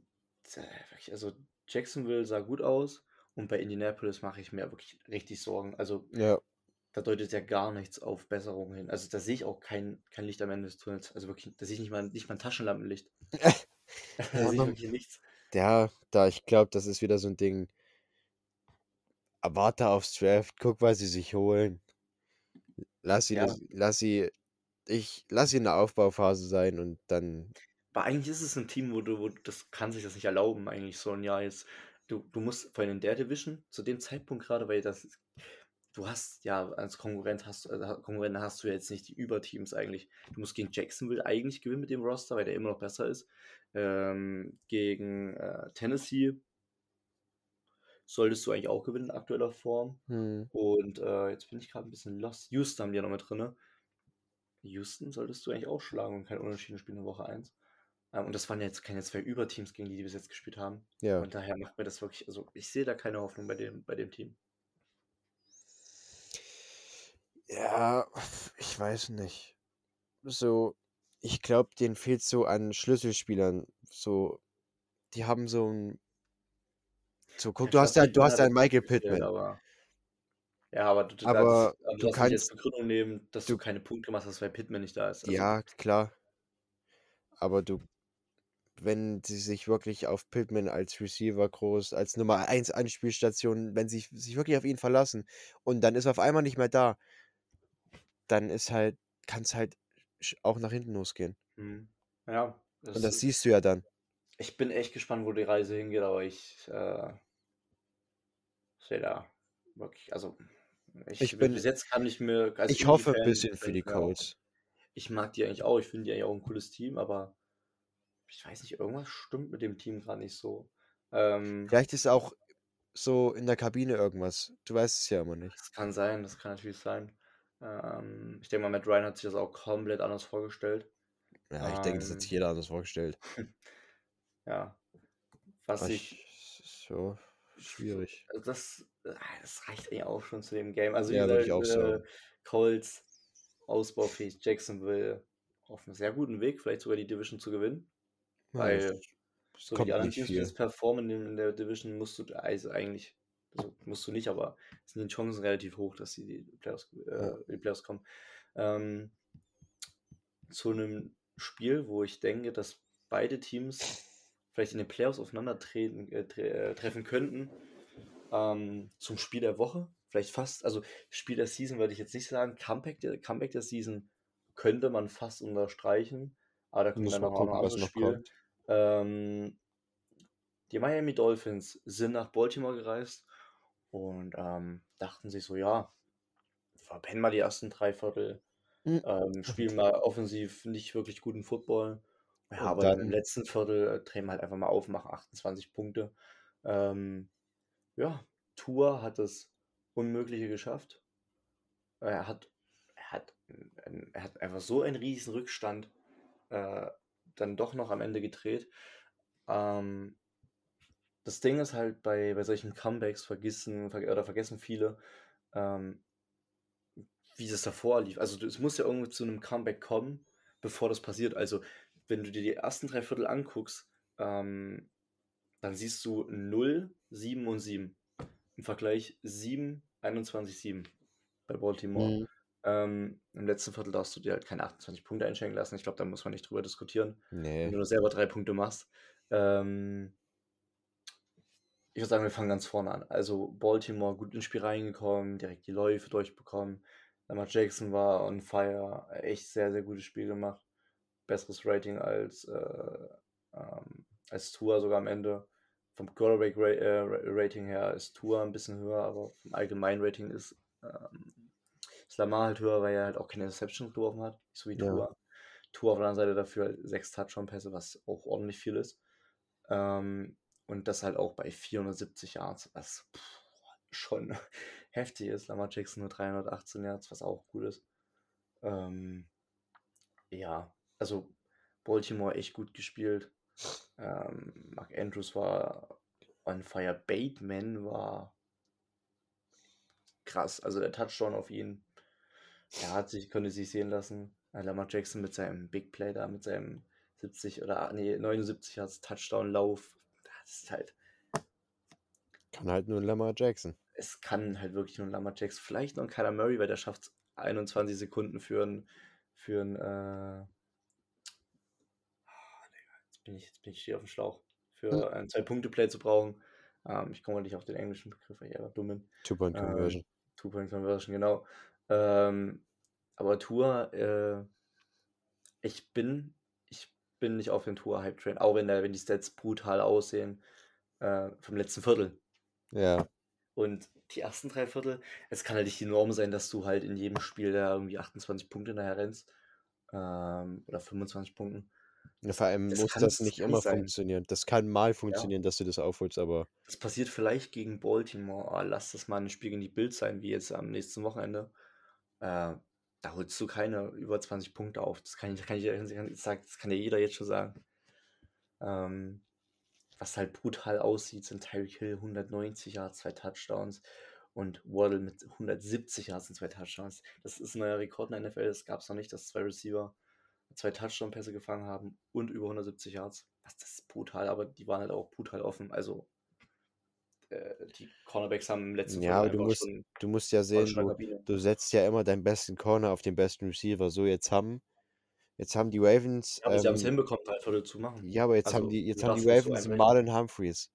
wirklich, also Jacksonville sah gut aus und bei Indianapolis mache ich mir wirklich richtig Sorgen. Also Ja. da deutet ja gar nichts auf Besserung hin. Also da sehe ich auch kein, kein Licht am Ende des Tunnels. Also wirklich, da sehe ich nicht mal, nicht mal ein Taschenlampenlicht. da sehe ich wirklich nichts. Ja, da ich glaube, das ist wieder so ein Ding. Warte aufs Draft, guck, was sie sich holen. Lass sie, Ja. das, lass sie, ich lass sie in der Aufbauphase sein und dann, Aber eigentlich ist es ein Team, wo du, wo du- das kann sich das nicht erlauben, eigentlich so ein Jahr jetzt. Du, du musst vor allem in der Division, zu dem Zeitpunkt gerade, weil das ist- du hast ja als Konkurrent hast, äh, Konkurrent hast du ja jetzt nicht die Überteams eigentlich. Du musst gegen Jacksonville eigentlich gewinnen mit dem Roster, weil der immer noch besser ist. Ähm, gegen äh, Tennessee solltest du eigentlich auch gewinnen in aktueller Form. hm, Und äh, jetzt bin ich gerade ein bisschen lost. Houston haben die ja noch mit drin. Houston solltest du eigentlich auch schlagen und kein Unentschieden spielen in Woche 1. Ähm, und das waren ja jetzt keine zwei Überteams, gegen die die bis jetzt gespielt haben. ja. Und daher macht mir das wirklich, also ich sehe da keine Hoffnung bei dem, bei dem Team. Ja, ich weiß nicht. So, ich glaube, denen fehlt so an Schlüsselspielern. So, die haben so ein. So, guck, du hast ja, du hast ja einen Michael Pittman. Aber, ja, aber du, Aber das, aber du kannst kannst- Begründung nehmen, dass du, keine Punkte machst, dass weil Pittman nicht da ist. Also, Ja, klar. Aber du, wenn sie sich wirklich auf Pittman als Receiver groß, als Nummer 1 Anspielstation, wenn sie sich wirklich auf ihn verlassen und dann ist er auf einmal nicht mehr da, dann ist halt, kann es halt auch nach hinten losgehen. hm, ja Und das siehst du ja dann. ich bin echt gespannt, wo die Reise hingeht, aber ich äh, sehe da wirklich, also ich, Ich bin- bis jetzt kann ich mir als Ich hoffe ein bisschen für die Colts. Ich mag die eigentlich auch, ich finde die eigentlich auch ein cooles Team, aber ich weiß nicht, irgendwas stimmt mit dem Team gerade nicht so. Ähm, Vielleicht ist auch so in der Kabine irgendwas. Du weißt es ja immer nicht. Das kann sein, das kann natürlich sein. Ähm, ich denke mal, Matt Ryan hat sich das auch komplett anders vorgestellt. Ja, ich denke, das hat sich Ähm, jeder anders vorgestellt. Ja. Was ich. ich, so, schwierig. Also das, ah, das reicht eigentlich auch schon zu dem Game. Also, Ja, würde ich auch sagen. äh, Colts, ausbaufähig, Jacksonville auf einem sehr guten Weg, vielleicht sogar die Division zu gewinnen. Ja, Weil, so wie die anderen Teams viel. jetzt performen in, der Division, musst du also eigentlich, also musst du nicht, aber sind die Chancen relativ hoch, dass sie die Playoffs, äh, die Playoffs kommen. Ähm, zu einem Spiel, wo ich denke, dass beide Teams vielleicht in den Playoffs aufeinander treten, äh, tre äh, treffen könnten. Ähm, zum Spiel der Woche, vielleicht fast, also Spiel der Season würde ich jetzt nicht sagen. Comeback der, Comeback der Season könnte man fast unterstreichen, aber da kommt dann noch ein anderes Spiel. Ähm, die Miami Dolphins sind nach Baltimore gereist und ähm, dachten sich so, ja, verpennen mal die ersten drei Viertel, Mhm. ähm, spielen mal offensiv nicht wirklich guten Football. Ja, Und aber dann im letzten Viertel äh, drehen wir halt einfach mal auf, machen 28 Punkte. Ähm, ja, Tour hat das Unmögliche geschafft. Er hat, er hat, er hat einfach so einen riesen Rückstand äh, dann doch noch am Ende gedreht. Ähm, das Ding ist halt bei, bei solchen Comebacks vergessen ver oder vergessen viele, ähm, wie das davor lief. Also es muss ja irgendwie zu einem Comeback kommen, bevor das passiert. Also wenn du dir die ersten drei Viertel anguckst, ähm, dann siehst du 0, 7 und 7. Im Vergleich 7, 21, 7 bei Baltimore. Mhm. Ähm, Im letzten Viertel darfst du dir halt keine 28 Punkte einschenken lassen. Ich glaube, da muss man nicht drüber diskutieren wenn Nee. du nur selber drei Punkte machst. Ähm, ich würde sagen, wir fangen ganz vorne an. Also Baltimore gut ins Spiel reingekommen, direkt die Läufe durchbekommen. Lamar Jackson war on fire, echt sehr, sehr gutes Spiel gemacht. Besseres Rating als, äh, ähm, als Tour sogar am Ende. Vom Quarterback äh, Ra- Rating her ist Tour ein bisschen höher, aber vom allgemeinen Rating ist, ähm, ist Lamar halt höher, weil er halt auch keine Interception geworfen hat, nicht so wie Ja. Tour. Tour auf der anderen Seite dafür halt sechs Touchdown-Pässe, was auch ordentlich viel ist. Ähm, und das halt auch bei 470 Yards, was pff, schon heftig ist. Lamar Jackson nur 318 Yards, was auch gut ist. Ähm, ja, also Baltimore echt gut gespielt. Ähm, Mark Andrews war on fire. Bateman war krass. Also der Touchdown auf ihn, er hat sich, konnte sich sehen lassen. Äh, Lamar Jackson mit seinem Big Play da, mit seinem 70 oder nee, 79 Yards Touchdown-Lauf. Das ist halt, Kann halt nur Lamar Jackson. es kann halt wirklich nur Lamar Jackson. Vielleicht noch ein Kyler Murray, weil der schafft 21 Sekunden für ein, für ein, äh, bin ich, jetzt bin ich hier auf dem Schlauch, für Hm. ein Zwei-Punkte-Play zu brauchen. Ähm, ich komme nicht auf den englischen Begriff, weil ich einfach dumm bin. Two-Point-Conversion. Ähm, Two-Point-Conversion, genau. Ähm, aber Tour, äh, ich bin, ich bin nicht auf den Tour-Hype-Train, auch wenn, der, wenn die Stats brutal aussehen äh, vom letzten Viertel. Ja. Und die ersten drei Viertel, es kann halt nicht die Norm sein, dass du halt in jedem Spiel da irgendwie 28 Punkte nachher rennst. Ähm, oder 25 Punkten. Ja, Vor allem Das muss kann das nicht immer sein. funktionieren. Das kann mal Ja. funktionieren, dass du das aufholst, aber Das passiert vielleicht gegen Baltimore. Ah, lass das mal ein Spiel gegen die Bild sein, wie jetzt am nächsten Wochenende. Äh, da holst du keine über 20 Punkte auf. Das kann, ich, kann, ich, das kann ja jeder jetzt schon sagen. Ähm, was halt brutal aussieht, sind Tyreek Hill 190 Yards, zwei Touchdowns und Waddle mit 170 Yards und zwei Touchdowns. Das ist ein neuer Rekord in der NFL. Das gab es noch nicht, dass zwei Receiver zwei Touchdown-Pässe gefangen haben und über 170 Yards. Was, das ist brutal, aber die waren halt auch brutal offen. Also äh, die Cornerbacks haben im letzten ja, aber du musst, du musst ja sehen, du, du setzt ja immer deinen besten Corner auf den besten Receiver. So, jetzt haben, jetzt haben die Ravens, Ja, aber sie haben es ähm, hinbekommen, drei Viertel zu machen. ja, aber jetzt haben Also, die, du jetzt haben die Ravens. Marlon Humphreys.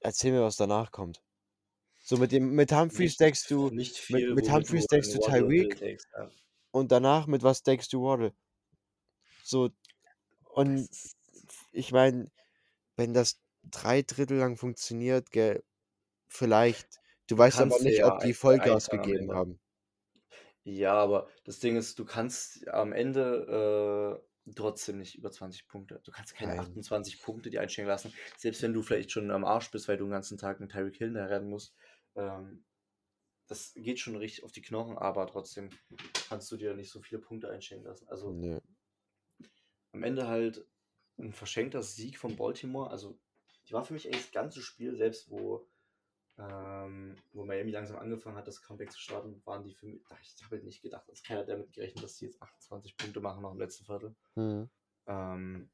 Erzähl mir, was danach kommt. So mit dem, mit Humphreys deckst du, nicht mit, viel, mit womit Humphreys deckst du Tyreek. Ja. Und danach mit was deckst du Waddle? So, und ich meine, wenn das drei Drittel lang funktioniert, gell, vielleicht. Du weißt aber dir nicht, ja ob die Vollgas gegeben haben. Ja, aber das Ding ist, du kannst am Ende äh, trotzdem nicht über 20 Punkte. Du kannst keine Nein. 28 Punkte die einstellen lassen. Selbst wenn du vielleicht schon am Arsch bist, weil du den ganzen Tag einen Tyreek Hill rennen musst. Ähm, das geht schon richtig auf die Knochen, aber trotzdem kannst du dir nicht so viele Punkte einstellen lassen. Also Nee. am Ende halt ein verschenkter Sieg von Baltimore. Also, die war für mich eigentlich das ganze Spiel, selbst wo, ähm, wo Miami langsam angefangen hat, das Comeback zu starten, waren die für mich. Ich habe halt nicht gedacht, dass keiner damit gerechnet, dass die jetzt 28 Punkte machen noch im letzten Viertel. Hm. Ähm,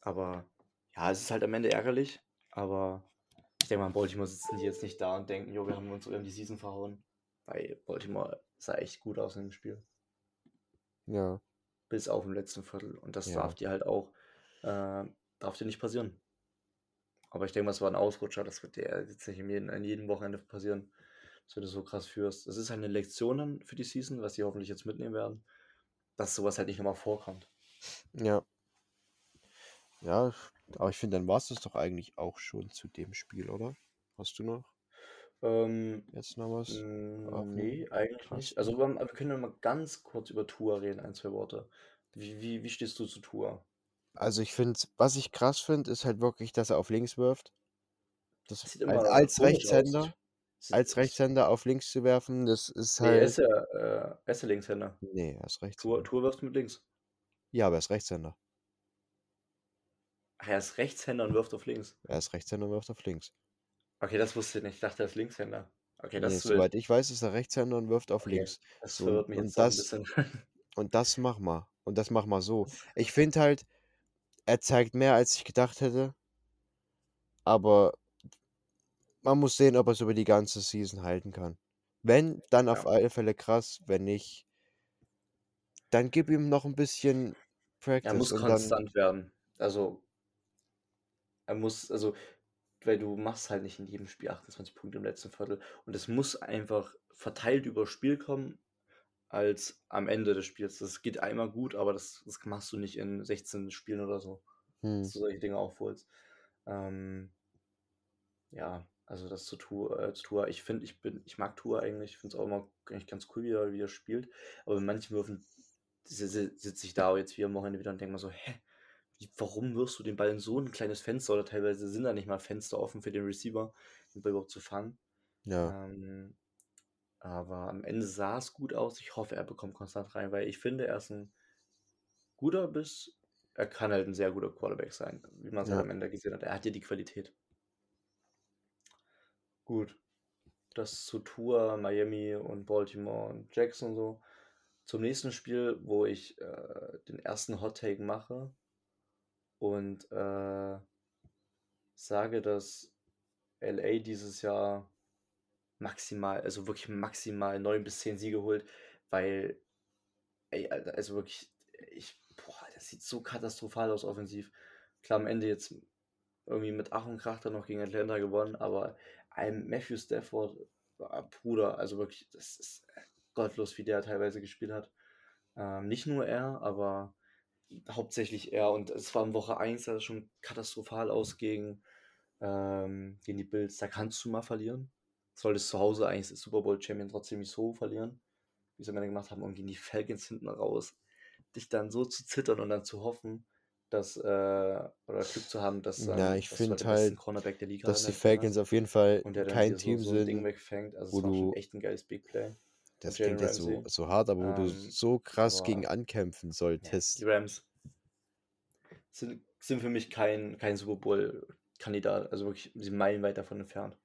aber ja, es ist halt am Ende ärgerlich, aber ich denke mal, Baltimore sitzen die jetzt nicht da und denken, jo, wir haben uns in die Season verhauen. Weil Baltimore sah echt gut aus in dem Spiel Ja. bis auf im letzten Viertel. Und das Ja. darf dir halt auch, äh, darf dir nicht passieren. Aber ich denke mal, es war ein Ausrutscher, das wird dir jetzt nicht in jedem, in jedem Wochenende passieren, dass du das so krass führst. Das ist halt eine Lektion dann für die Season, was sie hoffentlich jetzt mitnehmen werden, dass sowas halt nicht nochmal vorkommt. Ja. Ja, aber ich finde, dann war es das doch eigentlich auch schon zu dem Spiel, oder? Hast du noch Ähm, jetzt noch was? dem nee, eigentlich nicht. Also wir, wir können ja mal ganz kurz über Tour reden, ein, zwei Worte. Wie, wie, wie stehst du zu Tour? Also ich finde, was ich krass finde, ist halt wirklich, dass er auf links wirft. Das Das sieht als, immer als. Rechtshänder, als Rechtshänder auf links zu werfen, das ist Nee, er halt. ist ja, äh, er ist ja Linkshänder. Nee, er ist Tour, Rechtshänder. Tour wirft mit links. Ja, aber er ist Rechtshänder. Ach, er ist Rechtshänder und wirft auf links. Er ist Rechtshänder und wirft auf links. Okay, das wusste ich nicht. Ich dachte, er ist Linkshänder. Okay, das Nee, soweit ich weiß, ist er Rechtshänder und wirft auf Okay, links. das So, verwirrt mich und jetzt dann ein das, bisschen. und das mach mal. Und das mach mal so. Ich finde halt, er zeigt mehr, als ich gedacht hätte. Aber man muss sehen, ob er es über die ganze Season halten kann. Wenn, dann auf Ja. alle Fälle krass. Wenn nicht, dann gib ihm noch ein bisschen Er Practice muss und dann. konstant werden. Also, er muss, also, weil du machst halt nicht in jedem Spiel 28 Punkte im letzten Viertel. Und es muss einfach verteilt über Spiel kommen, als am Ende des Spiels. Das geht einmal gut, aber das, das machst du nicht in 16 Spielen oder so, Hm. dass du solche Dinge aufholst. Ähm, ja, also das zu Tour, äh, zu Tour. Ich finde, ich bin, ich mag Tour eigentlich. Ich finde es auch immer eigentlich ganz cool, wie er, wie er spielt. Aber in manchen Würfen si- si- sitze ich da jetzt wie am Wochenende wieder und denke mir so, hä, warum wirfst du den Ball in so ein kleines Fenster? Oder teilweise sind da nicht mal Fenster offen für den Receiver, den Ball überhaupt zu fangen. Ja. Ähm, aber am Ende sah es gut aus. Ich hoffe, er bekommt konstant rein, weil ich finde, er ist ein guter bis, er kann halt ein sehr guter Quarterback sein, wie man es halt Ja. am Ende gesehen hat. Er hat ja die Qualität. Gut. das zu Tour, Miami und Baltimore und Jackson und so. Zum nächsten Spiel, wo ich äh, den ersten Hot Take mache und äh, sage, dass LA dieses Jahr maximal, also wirklich maximal 9 bis 10 Siege holt, weil, ey, also wirklich, ich, boah, das sieht so katastrophal aus offensiv. Klar, am Ende jetzt irgendwie mit Ach und Krach dann noch gegen Atlanta gewonnen, aber ein Matthew Stafford, Bruder, also wirklich, das ist gottlos, wie der teilweise gespielt hat. Ähm, nicht nur er, aber hauptsächlich er. Und es war in Woche 1 sah schon katastrophal aus gegen, ähm, gegen die Bills. Da kannst du mal verlieren. Solltest zu Hause eigentlich das Super Bowl Champion trotzdem nicht so verlieren, wie sie am Ende gemacht haben, und gegen die Falcons hinten raus. Dich dann so zu zittern und dann zu hoffen, dass, äh, oder Glück zu haben, dass, Ja, ähm, ich dass du finde halt halt, Cornerback der Liga dass die Team Falcons auf jeden Fall und der dann kein so, Team so Ding sind, wegfängt. Also wo es war schon du, echt ein geiles Big Play das Jalen klingt jetzt so, so hart, aber wo du Ähm, so krass gegen aber ankämpfen ja, solltest. die Rams sind, sind für mich kein, kein Super Bowl-Kandidat. Also wirklich, sie sind meilenweit davon entfernt.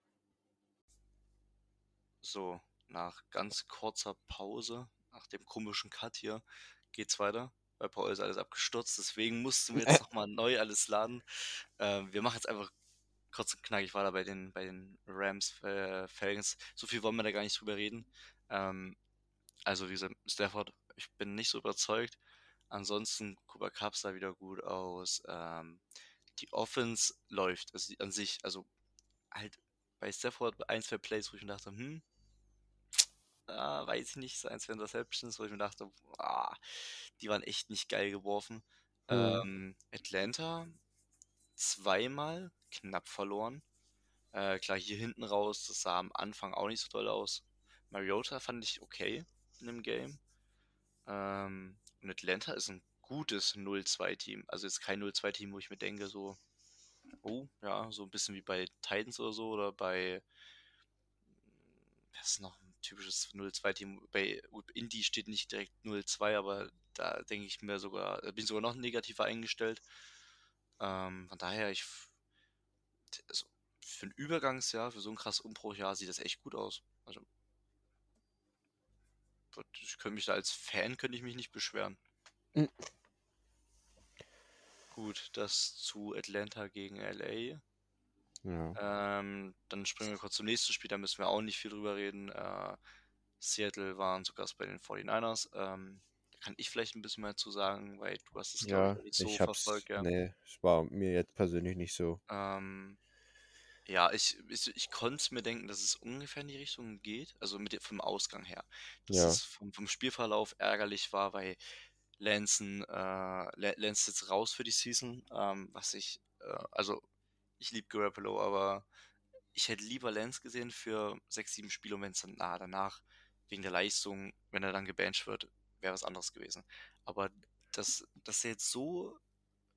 So, nach ganz kurzer Pause, nach dem komischen Cut hier, geht's weiter. Bei Paul ist alles abgestürzt, deswegen mussten wir jetzt nochmal neu alles laden. Ähm, wir machen jetzt einfach kurz und knackig weiter bei den, bei den Rams, äh. So viel wollen wir da gar nicht drüber reden. Ähm, also, wie gesagt, Stafford, ich bin nicht so überzeugt. Ansonsten, Cooper Cup sah wieder gut aus. Ähm, die Offense läuft also an sich, also halt bei Stafford ein, zwei Plays, wo ich mir dachte, hm, ah, weiß ich nicht, so ein, zwei Interceptions, wo ich mir dachte, ah, die waren echt nicht geil geworfen. Mhm. Ähm, Atlanta zweimal knapp verloren. Äh, klar, hier hinten raus, das sah am Anfang auch nicht so toll aus. Mariota fand ich okay in dem Game. Ähm, und Atlanta ist ein gutes 0-2-Team. Also jetzt kein 0-2-Team, wo ich mir denke, so, oh, ja, so ein bisschen wie bei Titans oder so oder bei, was ist noch ein typisches 0-2-Team? Bei Indy steht nicht direkt 0-2, aber da denke ich mir sogar, bin ich sogar noch negativer eingestellt. Ähm, von daher, ich, also für ein Übergangsjahr, für so ein krasses Umbruchjahr sieht das echt gut aus. Also, ich könnte mich da als Fan, könnte ich mich nicht beschweren. Mhm. Gut, das zu Atlanta gegen LA. Ja. Ähm, dann springen wir kurz zum nächsten Spiel, da müssen wir auch nicht viel drüber reden. Äh, Seattle waren zu Gast bei den 49ers. Ähm, da kann ich vielleicht ein bisschen mehr zu sagen, weil du hast es, glaube ich, Ja, nicht so ich verfolgt, ja. nee, es war mir jetzt persönlich nicht so. Ähm, ja, ich, ich, ich konnte mir denken, dass es ungefähr in die Richtung geht, also mit, vom Ausgang her. Dass Ja. es vom, vom Spielverlauf ärgerlich war, weil Lanson, äh, La- Lance ist jetzt raus für die Season, ähm, was ich, äh, also ich liebe Garoppolo, aber ich hätte lieber Lance gesehen für sechs, sieben Spiele und wenn es dann nah danach wegen der Leistung, wenn er dann gebancht wird, wäre was anderes gewesen. Aber dass, dass er jetzt so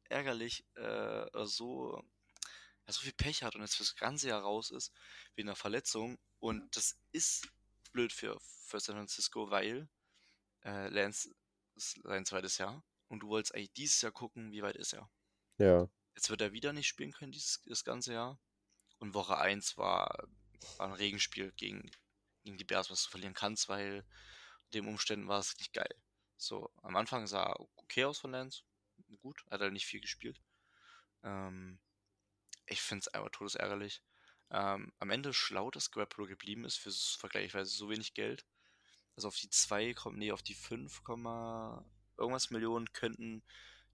ärgerlich, äh, so, ja, so viel Pech hat und jetzt fürs ganze Jahr raus ist, wegen einer Verletzung. Und das ist blöd für, für San Francisco, weil äh, Lance ist sein zweites Jahr und du wolltest eigentlich dieses Jahr gucken, wie weit ist er. Ja. Jetzt wird er wieder nicht spielen können, dieses das ganze Jahr. Und Woche 1 war, war ein Regenspiel gegen, gegen die Bears, was du verlieren kannst, weil den Umständen war es nicht geil. So, am Anfang sah er okay aus von Lance. Gut, hat er nicht viel gespielt. Ähm, ich finde es einfach todesärgerlich. Ähm, am Ende schlau, dass Garoppolo geblieben ist für vergleichsweise so wenig Geld. Also auf die 2, kommen- nee, auf die 5, Komma irgendwas Millionen könnten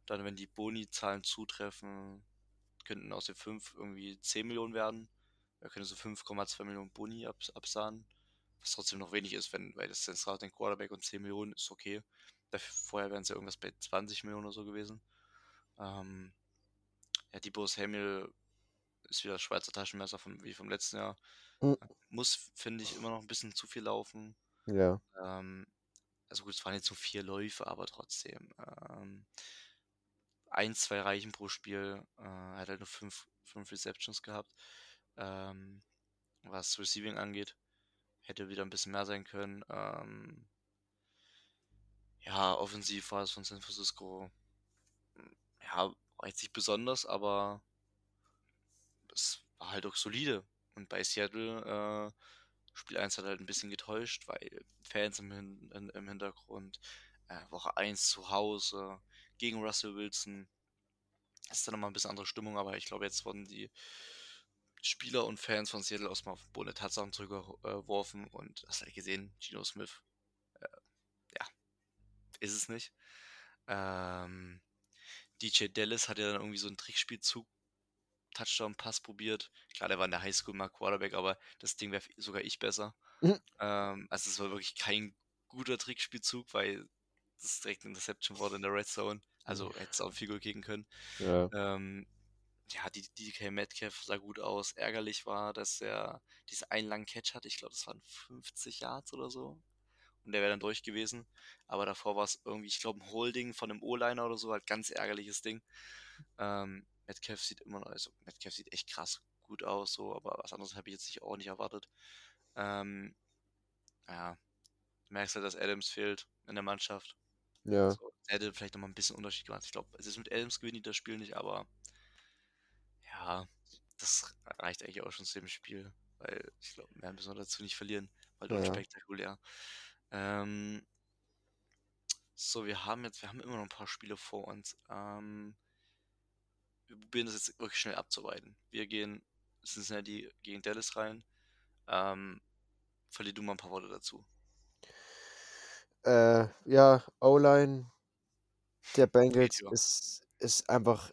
dann, wenn die Boni-Zahlen zutreffen, könnten aus den 5 irgendwie 10 Millionen werden. Er könnte so 5,2 Millionen Boni abs absahnen. Was trotzdem noch wenig ist, wenn, weil das ist den Quarterback und 10 Millionen ist okay. Dafür, vorher wären es ja irgendwas bei 20 Millionen oder so gewesen. Ähm, ja, Debo Samuel ist wieder das Schweizer Taschenmesser von, wie vom letzten Jahr. Mhm. Muss, finde ich, immer noch ein bisschen zu viel laufen. Ja. Ähm, also gut, es waren jetzt so vier Läufe, aber trotzdem. Ähm, ein, zwei Reichen pro Spiel. Äh, er hat halt nur fünf, fünf Receptions gehabt. Ähm, was Receiving angeht, hätte wieder ein bisschen mehr sein können. Ähm, ja, offensiv war es von San Francisco hm, ja, jetzt nicht besonders, aber es war halt auch solide. Und bei Seattle, äh, Spiel 1 hat halt ein bisschen getäuscht, weil Fans im, Hin in, im Hintergrund, äh, Woche 1 zu Hause gegen Russell Wilson. Das ist dann nochmal ein bisschen andere Stimmung, aber ich glaube, jetzt wurden die Spieler und Fans von Seattle aus mal auf den Boden der Tatsachen zurückgeworfen und hast halt gesehen, Gino Smith, äh, ja, ist es nicht. Ähm, DJ Dallas hat ja dann irgendwie so einen Trickspielzug Touchdown-Pass probiert. Klar, der war in der Highschool mal Quarterback, aber das Ding wäre sogar ich besser. Mhm. Ähm, also es war wirklich kein guter Trickspielzug, weil das direkt eine Interception wurde in der Red Zone. Also mhm. hätte es auch ein Figur gegen können. Ja. Ähm, ja, die DK Metcalf sah gut aus. Ärgerlich war, dass er diesen einen langen Catch hatte. Ich glaube, das waren 50 Yards oder so. Und der wäre dann durch gewesen. Aber davor war es irgendwie, ich glaube, ein Holding von einem O-Liner oder so, halt ganz ärgerliches Ding. Ähm, Metcalf sieht immer noch, also Metcalf sieht echt krass gut aus, so, aber was anderes habe ich jetzt nicht auch nicht erwartet. Ähm, ja, du merkst halt, dass Adams fehlt in der Mannschaft. Ja. So, hätte vielleicht nochmal ein bisschen Unterschied gemacht. Ich glaube, es ist mit Adams gewinnen die das Spiel nicht, aber ja, das reicht eigentlich auch schon zu dem Spiel, weil ich glaube, mehr müssen wir dazu nicht verlieren, weil ja. spektakulär. Ähm, so, wir haben jetzt, wir haben immer noch ein paar Spiele vor uns. Ähm, wir probieren das jetzt wirklich schnell abzuarbeiten. Wir gehen Cincinnati gegen Dallas rein. Ähm, verlier du mal ein paar Worte dazu. Äh, ja, O-Line der Bengals ist, ist einfach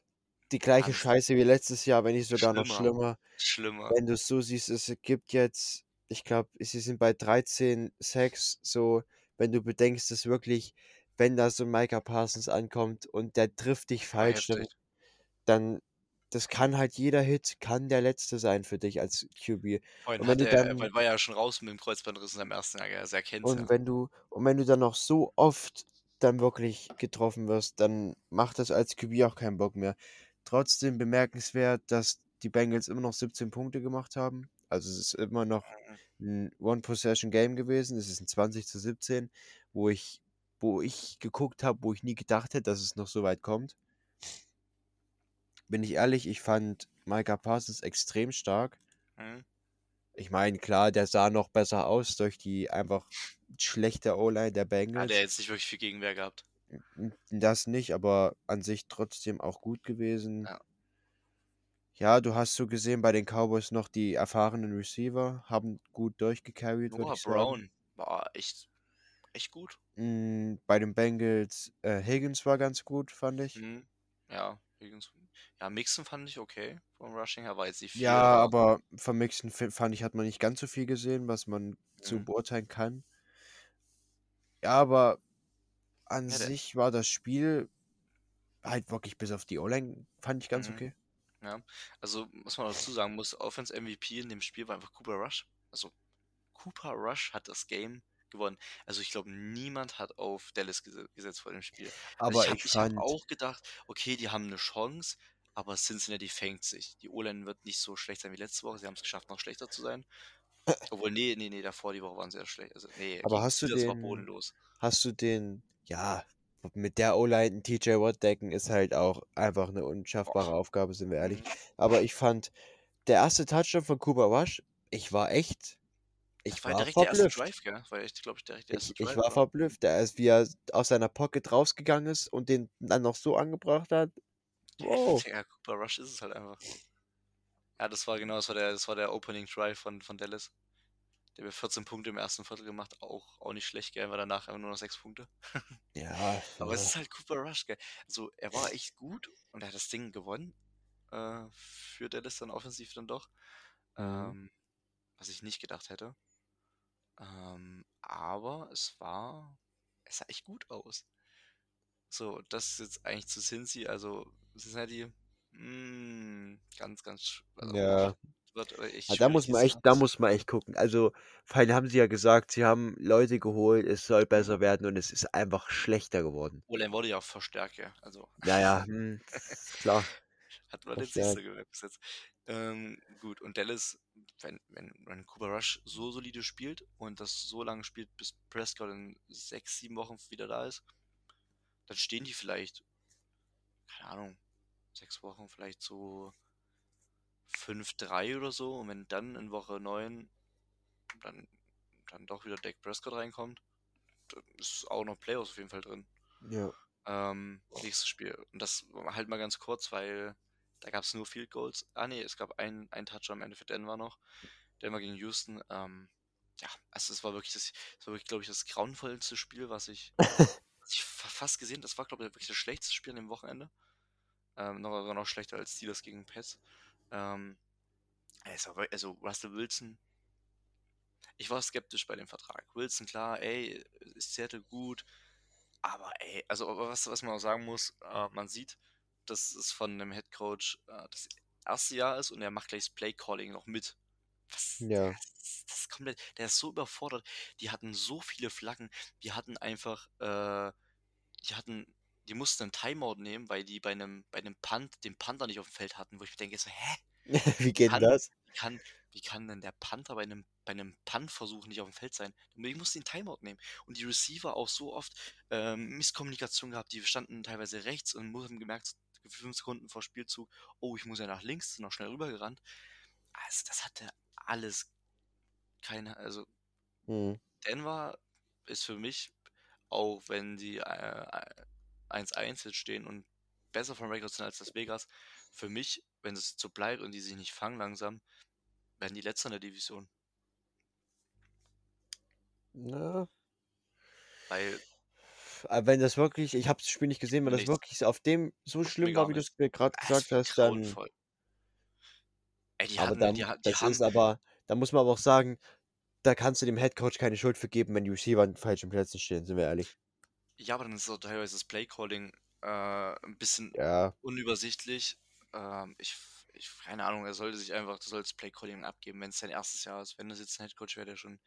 die gleiche Alles. Scheiße wie letztes Jahr, wenn nicht sogar schlimmer. noch schlimmer. Schlimmer. Wenn du es so siehst, es gibt jetzt, ich glaube, sie sind bei 13 Sacks, so, wenn du bedenkst, dass wirklich, wenn da so Micah Parsons ankommt und der trifft dich falsch, dann dann das kann halt jeder Hit, kann der letzte sein für dich als QB. Und wenn du er, dann, weil war ja schon raus mit dem Kreuzbandriss in seinem ersten Jahr, er kennt Und ja. wenn du, und wenn du dann noch so oft dann wirklich getroffen wirst, dann macht das als QB auch keinen Bock mehr. Trotzdem bemerkenswert, dass die Bengals immer noch 17 Punkte gemacht haben. Also es ist immer noch mhm. ein One-Possession-Game gewesen. Es ist ein 20 zu 17, wo ich, wo ich geguckt habe, wo ich nie gedacht hätte, dass es noch so weit kommt bin ich ehrlich, ich fand Micah Parsons extrem stark. Mhm. Ich meine, klar, der sah noch besser aus durch die einfach schlechte O-Line der Bengals. Hat er jetzt nicht wirklich viel Gegenwehr gehabt. Das nicht, aber an sich trotzdem auch gut gewesen. Ja. Ja, du hast so gesehen bei den Cowboys noch die erfahrenen Receiver, haben gut durchgecarried, ich Brown war echt, echt gut. Mm, bei den Bengals, äh, Higgins war ganz gut, fand ich. Mhm. Ja, ja, Mixen fand ich okay. Vom Rushing her war jetzt nicht viel. Ja, aber vom Mixen fand ich, hat man nicht ganz so viel gesehen, was man zu mhm. beurteilen kann. Ja, aber an ja, sich war das Spiel halt wirklich bis auf die O-Line, fand ich ganz mhm. okay. Ja, also was man dazu sagen muss, Offense MVP in dem Spiel war einfach Cooper Rush. Also Cooper Rush hat das Game gewonnen. Also ich glaube, niemand hat auf Dallas gesetzt vor dem Spiel. Also aber ich, ich habe hab auch gedacht, okay, die haben eine Chance, aber Cincinnati fängt sich. Die O-Line wird nicht so schlecht sein wie letzte Woche. Sie haben es geschafft, noch schlechter zu sein. Obwohl, nee, nee, nee, davor die Woche waren sehr schlecht. Also, nee, aber hast du den, war bodenlos. Hast du den, ja, mit der O-Line TJ Watt decken ist halt auch einfach eine unschaffbare. Aufgabe, sind wir ehrlich. Aber ich fand, der erste Touchdown von Cooper Rush, ich war echt ich war, war direkt verblüfft. der erste Drive, gell? War echt, glaube ich, direkt der erste ich, Drive. Ich war oder? verblüfft, er ist, wie er aus seiner Pocket rausgegangen ist und den dann noch so angebracht hat. Wow. Ja, Cooper Rush ist es halt einfach. Ja, das war genau, das war der, das war der Opening Drive von, von Dallas. Der hat 14 Punkte im ersten Viertel gemacht, auch, auch nicht schlecht, gell, war danach einfach nur noch 6 Punkte. ja. Aber es ist halt Cooper Rush, gell. Also, er war echt gut und er hat das Ding gewonnen. Äh, für Dallas dann offensiv dann doch. Mhm. Ähm, was ich nicht gedacht hätte. Ähm, aber es war, es sah echt gut aus. So, das ist jetzt eigentlich zu Cincy, also Cincinnati, mh, hm, ganz, ganz, also ja. Ja, da muss man echt, da muss man echt gucken. Also, vorhin haben sie ja gesagt, sie haben Leute geholt, es soll besser werden und es ist einfach schlechter geworden. Olen wurde ja auch Verstärker, also. Ja, ja, hm, klar. Hat man jetzt nicht so gemerkt bis jetzt. Ähm, gut, und Dallas, wenn, wenn, wenn Cooper Rush so solide spielt und das so lange spielt, bis Prescott in sechs, sieben Wochen wieder da ist, dann stehen die vielleicht, keine Ahnung, sechs Wochen vielleicht so 5-3 oder so. Und wenn dann in Woche 9 dann, dann doch wieder Dak Prescott reinkommt, dann ist auch noch Playoffs auf jeden Fall drin. Ja. Ähm, nächstes Spiel. Und das halt mal ganz kurz, weil da gab es nur Field Goals. Ah nee, es gab ein, ein Touchdown am Ende für Denver noch. Denver gegen Houston. Ähm, ja, also es war wirklich das, das war wirklich, glaube ich, das grauenvollste Spiel, was ich, was ich fa- fast gesehen. Das war, glaube ich, wirklich das schlechteste Spiel an dem Wochenende. Ähm, noch, noch schlechter als Steelers gegen Pets. Ähm, wirklich- also Russell Wilson. Ich war skeptisch bei dem Vertrag. Wilson, klar, ey, ist Seattle gut. Aber ey, also was, was man auch sagen muss, äh, man sieht, dass es von einem Head Coach äh, das erste Jahr ist und er macht gleich das Play Calling noch mit. Was, Ja. das, das ist komplett, der ist so überfordert. Die hatten so viele Flaggen, die hatten einfach, äh, die hatten, die mussten einen Timeout nehmen, weil die bei einem, bei einem Punt den Panther nicht auf dem Feld hatten, wo ich mir denke, so, hä? Wie geht kann, das? kann, wie kann denn der Panther bei einem, bei einem Punt-Versuch nicht auf dem Feld sein? Ich musste den Timeout nehmen. Und die Receiver auch so oft ähm, Misskommunikation gehabt, die standen teilweise rechts und haben gemerkt, fünf Sekunden vor Spielzug, oh, ich muss ja nach links, sind noch schnell rübergerannt. Also, das hatte alles keine, also Hm. Denver ist für mich, auch wenn die äh, 1-1 jetzt stehen und besser vom Rekord sind als Las Vegas, für mich, wenn es so bleibt und die sich nicht fangen langsam, werden die Letzter in der Division. Na, Weil, aber wenn das wirklich, ich habe das Spiel nicht gesehen, wenn das wirklich auf dem so schlimm war, wie du es mir gerade es gesagt hast, dann. Ey, die Aber hatten, dann, die, die das haben, ist aber, da muss man aber auch sagen, da kannst du dem Headcoach keine Schuld für geben, wenn die Receiver an falschen Plätzen stehen, sind wir ehrlich. ja, aber dann ist auch teilweise das Playcalling äh, ein bisschen Ja, unübersichtlich. Ähm, ich, ich, keine Ahnung, er sollte sich einfach, du sollst Playcalling abgeben, wenn es sein erstes Jahr ist. Wenn das jetzt ein Headcoach wäre, der schon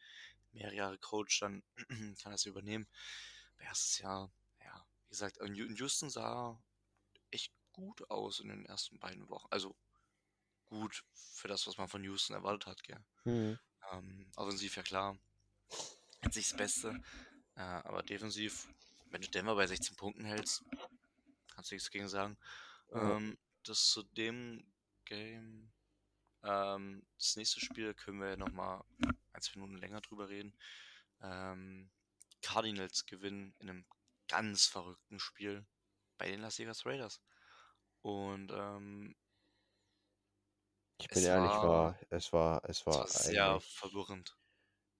mehrere Jahre Coach, dann kann er es übernehmen. Aber erstes Jahr, ja, wie gesagt, in Houston sah echt gut aus in den ersten beiden Wochen. Also gut für das, was man von Houston erwartet hat, gell. hm. Ähm, offensiv, ja klar, jetzt nicht das Beste. Äh, aber defensiv, wenn du Denver bei 16 Punkten hältst, kannst du nichts gegen sagen. Ja. Ähm, das zu dem Game. Ähm, das nächste Spiel können wir nochmal ein, zwei Minuten länger drüber reden. Ähm, Cardinals gewinnen in einem ganz verrückten Spiel bei den Las Vegas Raiders. Und ähm, Ich bin ehrlich, war, war, es war, es es war sehr verwirrend.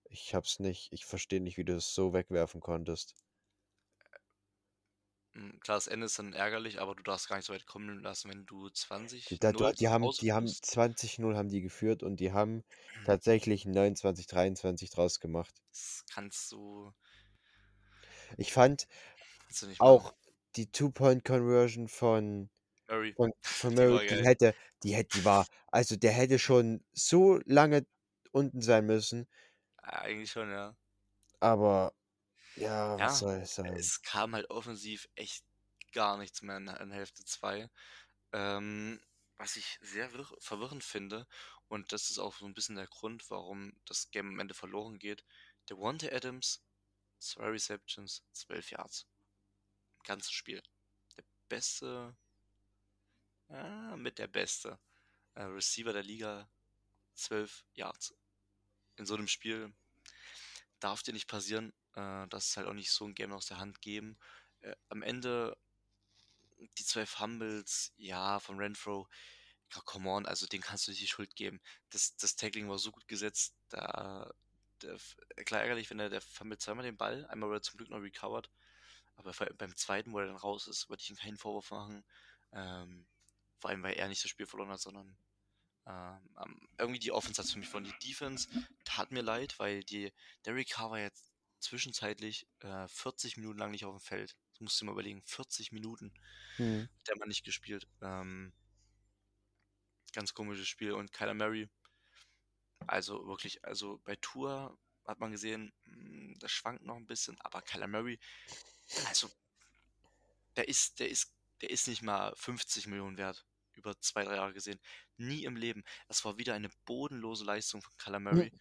ich hab's nicht, ich verstehe nicht, wie du es so wegwerfen konntest. Mm, Klar, das Ende ist dann ärgerlich, aber du darfst gar nicht so weit kommen lassen, wenn du Die, 20 da, du, 0 die zu haben, die haben führst. 20-0 haben die geführt und die haben tatsächlich ein 29-23 draus gemacht. Das kannst du, Ich fand du machen. auch die Two-Point-Conversion von, Murray, von, von die Murray, die geil. hätte, die hätte, die war, also der hätte schon so lange unten sein müssen, Eigentlich schon, ja. aber ja, was Ja, soll ich sagen? es kam halt offensiv echt gar nichts mehr in, in Hälfte 2. Ähm, was ich sehr wirr, verwirrend finde, und das ist auch so ein bisschen der Grund, warum das Game am Ende verloren geht. Der Wante Adams, zwei Receptions, 12 Yards. Im ganzen Spiel. Der beste, ah, mit der beste äh, Receiver der Liga, 12 Yards. In so einem Spiel darf dir nicht passieren. Äh, das ist halt auch nicht so ein Game aus der Hand geben. Äh, am Ende die zwei Fumbles, ja, von Renfro, ja, come on, also den kannst du nicht die Schuld geben. Das, das Tackling war so gut gesetzt, da, der, klar ärgerlich, wenn er der Fumble zweimal den Ball, einmal wurde er zum Glück noch recovered, aber beim zweiten, wo er dann raus ist, würde ich ihm keinen Vorwurf machen. Ähm, vor allem, weil er nicht das Spiel verloren hat, sondern ähm, irgendwie die Offense hat für mich verloren. Die Defense tat mir leid, weil die Carr war jetzt zwischenzeitlich äh, 40 Minuten lang nicht auf dem Feld. Das musst du mal überlegen, 40 Minuten Hm. hat der Mann nicht gespielt. Ähm, ganz komisches Spiel. Und Kyler Murray, also wirklich, also bei Tour hat man gesehen, mh, das schwankt noch ein bisschen, aber Kyler Murray, also der ist, der ist, der ist nicht mal 50 Millionen wert. Über zwei, drei Jahre gesehen. Nie im Leben. Das war wieder eine bodenlose Leistung von Kyler Murray.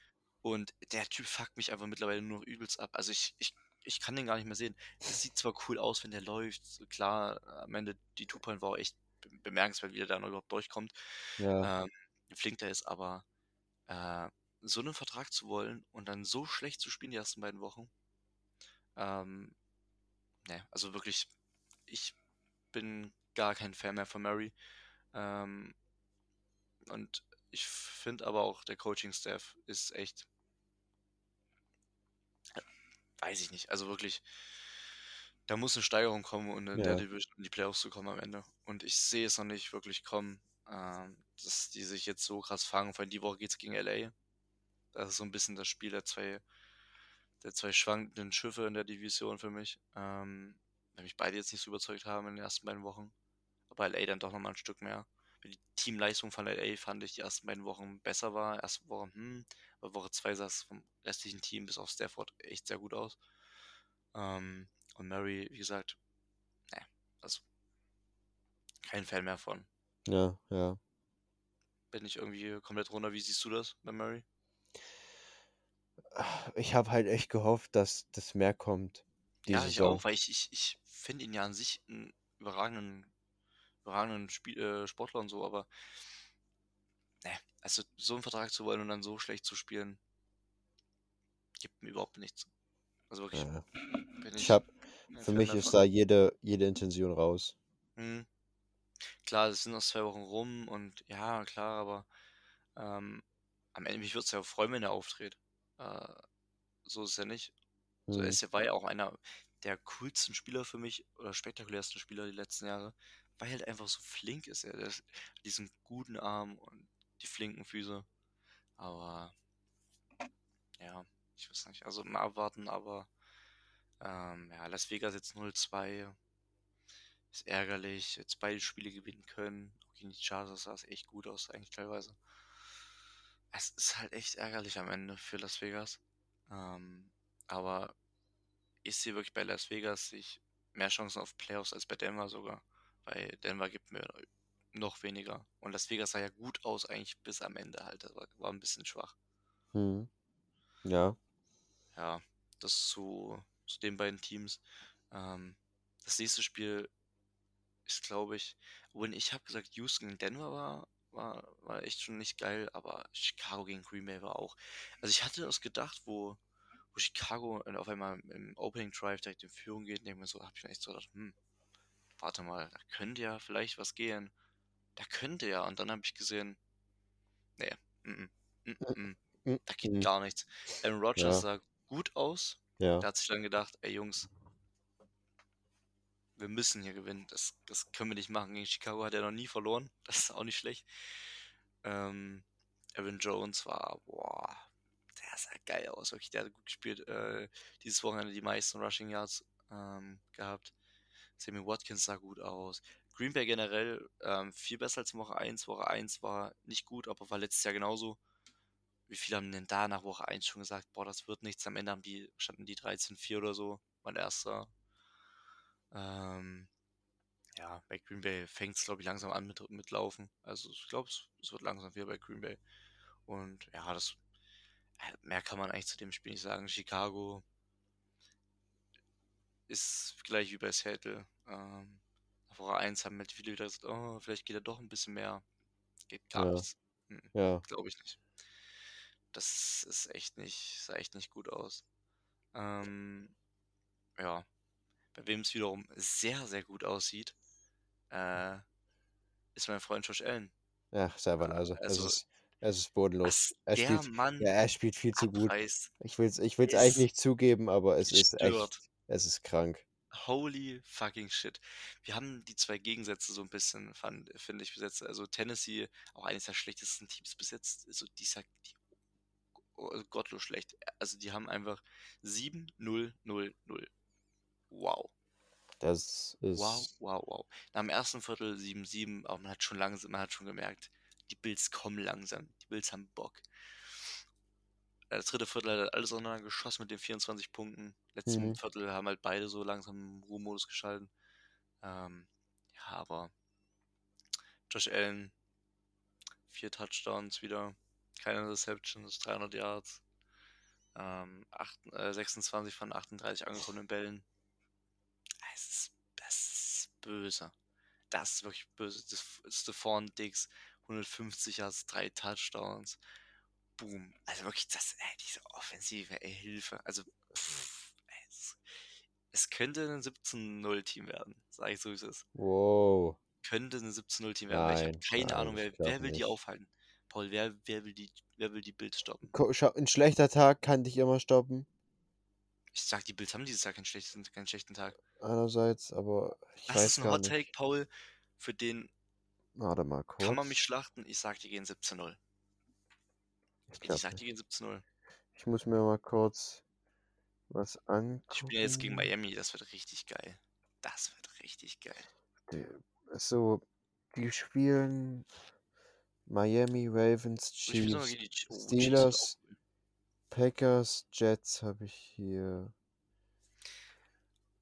Und der Typ fuckt mich einfach mittlerweile nur noch übelst ab. Also ich, ich, ich kann den gar nicht mehr sehen. Das sieht zwar cool aus, wenn der läuft. Klar, am Ende die Two-Point war auch echt be- bemerkenswert, wie der da noch überhaupt durchkommt. Ja, Ähm, wie flink der ist, aber äh, so einen Vertrag zu wollen und dann so schlecht zu spielen die ersten beiden Wochen. Ähm, ne, also wirklich, ich bin gar kein Fan mehr von Murray. Ähm, und ich finde aber auch, der Coaching-Staff ist echt, weiß ich nicht, also wirklich, da muss eine Steigerung kommen und in der Ja. Division in die Playoffs zu kommen am Ende. Und ich sehe es noch nicht wirklich kommen, ähm, dass die sich jetzt so krass fangen. Vor allem die Woche geht es gegen LA. Das ist so ein bisschen das Spiel der zwei, der zwei schwankenden Schiffe in der Division für mich. Ähm, weil mich beide jetzt nicht so überzeugt haben in den ersten beiden Wochen. Aber LA dann doch nochmal ein Stück mehr. Die Teamleistung von LA fand ich die ersten beiden Wochen besser war. Erste Woche, hm, aber Woche zwei sah es vom restlichen Team bis auf Stafford echt sehr gut aus. Ähm, und Murray, wie gesagt, ne, also kein Fan mehr von. Ja, ja. Bin ich irgendwie komplett runter. Wie siehst du das bei Murray? Ich habe halt echt gehofft, dass das mehr kommt. Ja, ich Saison. auch, weil ich, ich, ich finde ihn ja an sich einen überragenden, überragenden Spiel, äh, Sportler und so, aber ne, also so einen Vertrag zu wollen und dann so schlecht zu spielen, gibt mir überhaupt nichts. Also wirklich Ja. bin Ich ich habe, für Fan mich mehr ist da jede, jede Intention raus. Mhm. Klar, es sind noch zwei Wochen rum und ja, klar, aber ähm, am Ende, mich würde es ja freuen, wenn er auftritt. Äh, so ist es ja nicht. So, er Hm. ist ja, war ja auch einer der coolsten Spieler für mich oder spektakulärsten Spieler die letzten Jahre, weil er halt einfach so flink ist. Er hat diesen guten Arm und die flinken Füße. Aber ja, ich weiß nicht. Also mal abwarten, aber ähm, ja, Las Vegas jetzt 0-2. Ist ärgerlich. Jetzt beide Spiele gewinnen können. Gegen die Chargers sah es echt gut aus, eigentlich teilweise. Es ist halt echt ärgerlich am Ende für Las Vegas. Ähm, aber ich sehe wirklich bei Las Vegas sich mehr Chancen auf Playoffs als bei Denver sogar. Weil Denver gibt mir noch weniger. Und Las Vegas sah ja gut aus, eigentlich bis am Ende halt. Das war, war ein bisschen schwach. Hm. Ja. Ja, das zu, zu den beiden Teams. Ähm, das nächste Spiel ist, glaube ich, obwohl ich habe gesagt, Houston gegen Denver war, war, war echt schon nicht geil, aber Chicago gegen Green Bay war auch. Also ich hatte das gedacht, wo, wo Chicago auf einmal im Opening Drive direkt in Führung geht, denke mir so, habe ich mir echt so gedacht, hm, warte mal, da könnte ja vielleicht was gehen. Da könnte ja. Und dann habe ich gesehen, nee, mm, mm, mm, mm, da geht Mhm. gar nichts. Aaron Ja. Rodgers sah gut aus. Ja. Der hat sich dann gedacht, ey Jungs, wir müssen hier gewinnen. Das, das können wir nicht machen. Gegen Chicago hat er noch nie verloren. Das ist auch nicht schlecht. Ähm, Aaron Jones war, boah, der sah geil aus. Wirklich, der hat gut gespielt. Äh, dieses Wochenende die meisten Rushing Yards ähm, gehabt. Sammy Watkins sah gut aus. Green Bay generell ähm, viel besser als Woche 1. Woche 1 war nicht gut, aber war letztes Jahr genauso. Wie viele haben denn da nach Woche 1 schon gesagt, boah, das wird nichts. Am Ende haben die, standen die 13-4 oder so. Mein erster. Ähm, ja, bei Green Bay fängt es, glaube ich, langsam an mit, mit Laufen. Also ich glaube, es, wird langsam wieder bei Green Bay. Und ja, das äh, mehr kann man eigentlich zu dem Spiel nicht sagen. Chicago ist gleich wie bei Seattle. Ähm, nach Woche 1 haben halt viele wieder gesagt, oh, vielleicht geht er doch ein bisschen mehr. Geht gar Ja. nichts. Mhm. Ja. Glaube ich nicht. Das ist echt nicht, sah echt nicht gut aus. Ähm, ja. Bei wem es wiederum sehr, sehr gut aussieht, äh, ist mein Freund Josh Allen. Ja, selber also. also, es ist, es ist bodenlos. Er der spielt, Mann ja, er spielt viel zu gut. abreißt, Ich will es ich will's eigentlich nicht zugeben, aber es ist echt, es ist krank. Holy fucking shit. Wir haben die zwei Gegensätze so ein bisschen, finde ich, besetzt. Also Tennessee, auch eines der schlechtesten Teams bis jetzt. Also die ist ja die, oh, gottlos schlecht. Also die haben einfach 7-0-0-0. Wow. Das Wow, ist, wow, wow. Nach dem ersten Viertel 7-7, aber man hat schon langsam, man hat schon gemerkt, die Bills kommen langsam. Die Bills haben Bock. Das dritte Viertel hat alles auseinander geschossen mit den 24 Punkten. Letzten Mhm. Viertel haben halt beide so langsam im Ruhemodus geschalten. Ähm, ja, aber Josh Allen, vier Touchdowns wieder, keine Interceptions, 300 Yards, ähm, acht, äh, 26 von 38 angekommenen Bällen. Es ist, das ist böse. Das ist wirklich böse. Das Stephon Diggs, 150 Yards, drei Touchdowns. Boom. Also wirklich, das, ey, diese Offensive, ey, Hilfe. Also, pff, ey, es, es könnte ein 17-0-Team werden, sage ich so, wie es ist. Wow. Könnte ein 17-0-Team werden, weil ich habe Nein, keine nein, Ahnung, wer, wer will die nicht. aufhalten? Paul, wer, wer, will die, wer will die Bills stoppen? Ein schlechter Tag kann dich immer stoppen. Ich sag, die Bills haben dieses Jahr keinen schlechten, keinen schlechten Tag. Einerseits, aber ich Das weiß ist ein Hot. Take, Paul. Für den Warte mal kurz. kann man mich schlachten. Ich sag, die gehen 17-0. Ich Ich sag, die gehen 17-0. Ich muss mir mal kurz was Die spielen ja jetzt gegen angucken. Miami. Das wird richtig geil. Das wird richtig geil. Die, so, die spielen Miami, Ravens, ich spiele sogar Chiefs, oh, Chiefs Steelers, cool. Packers, Jets habe ich hier.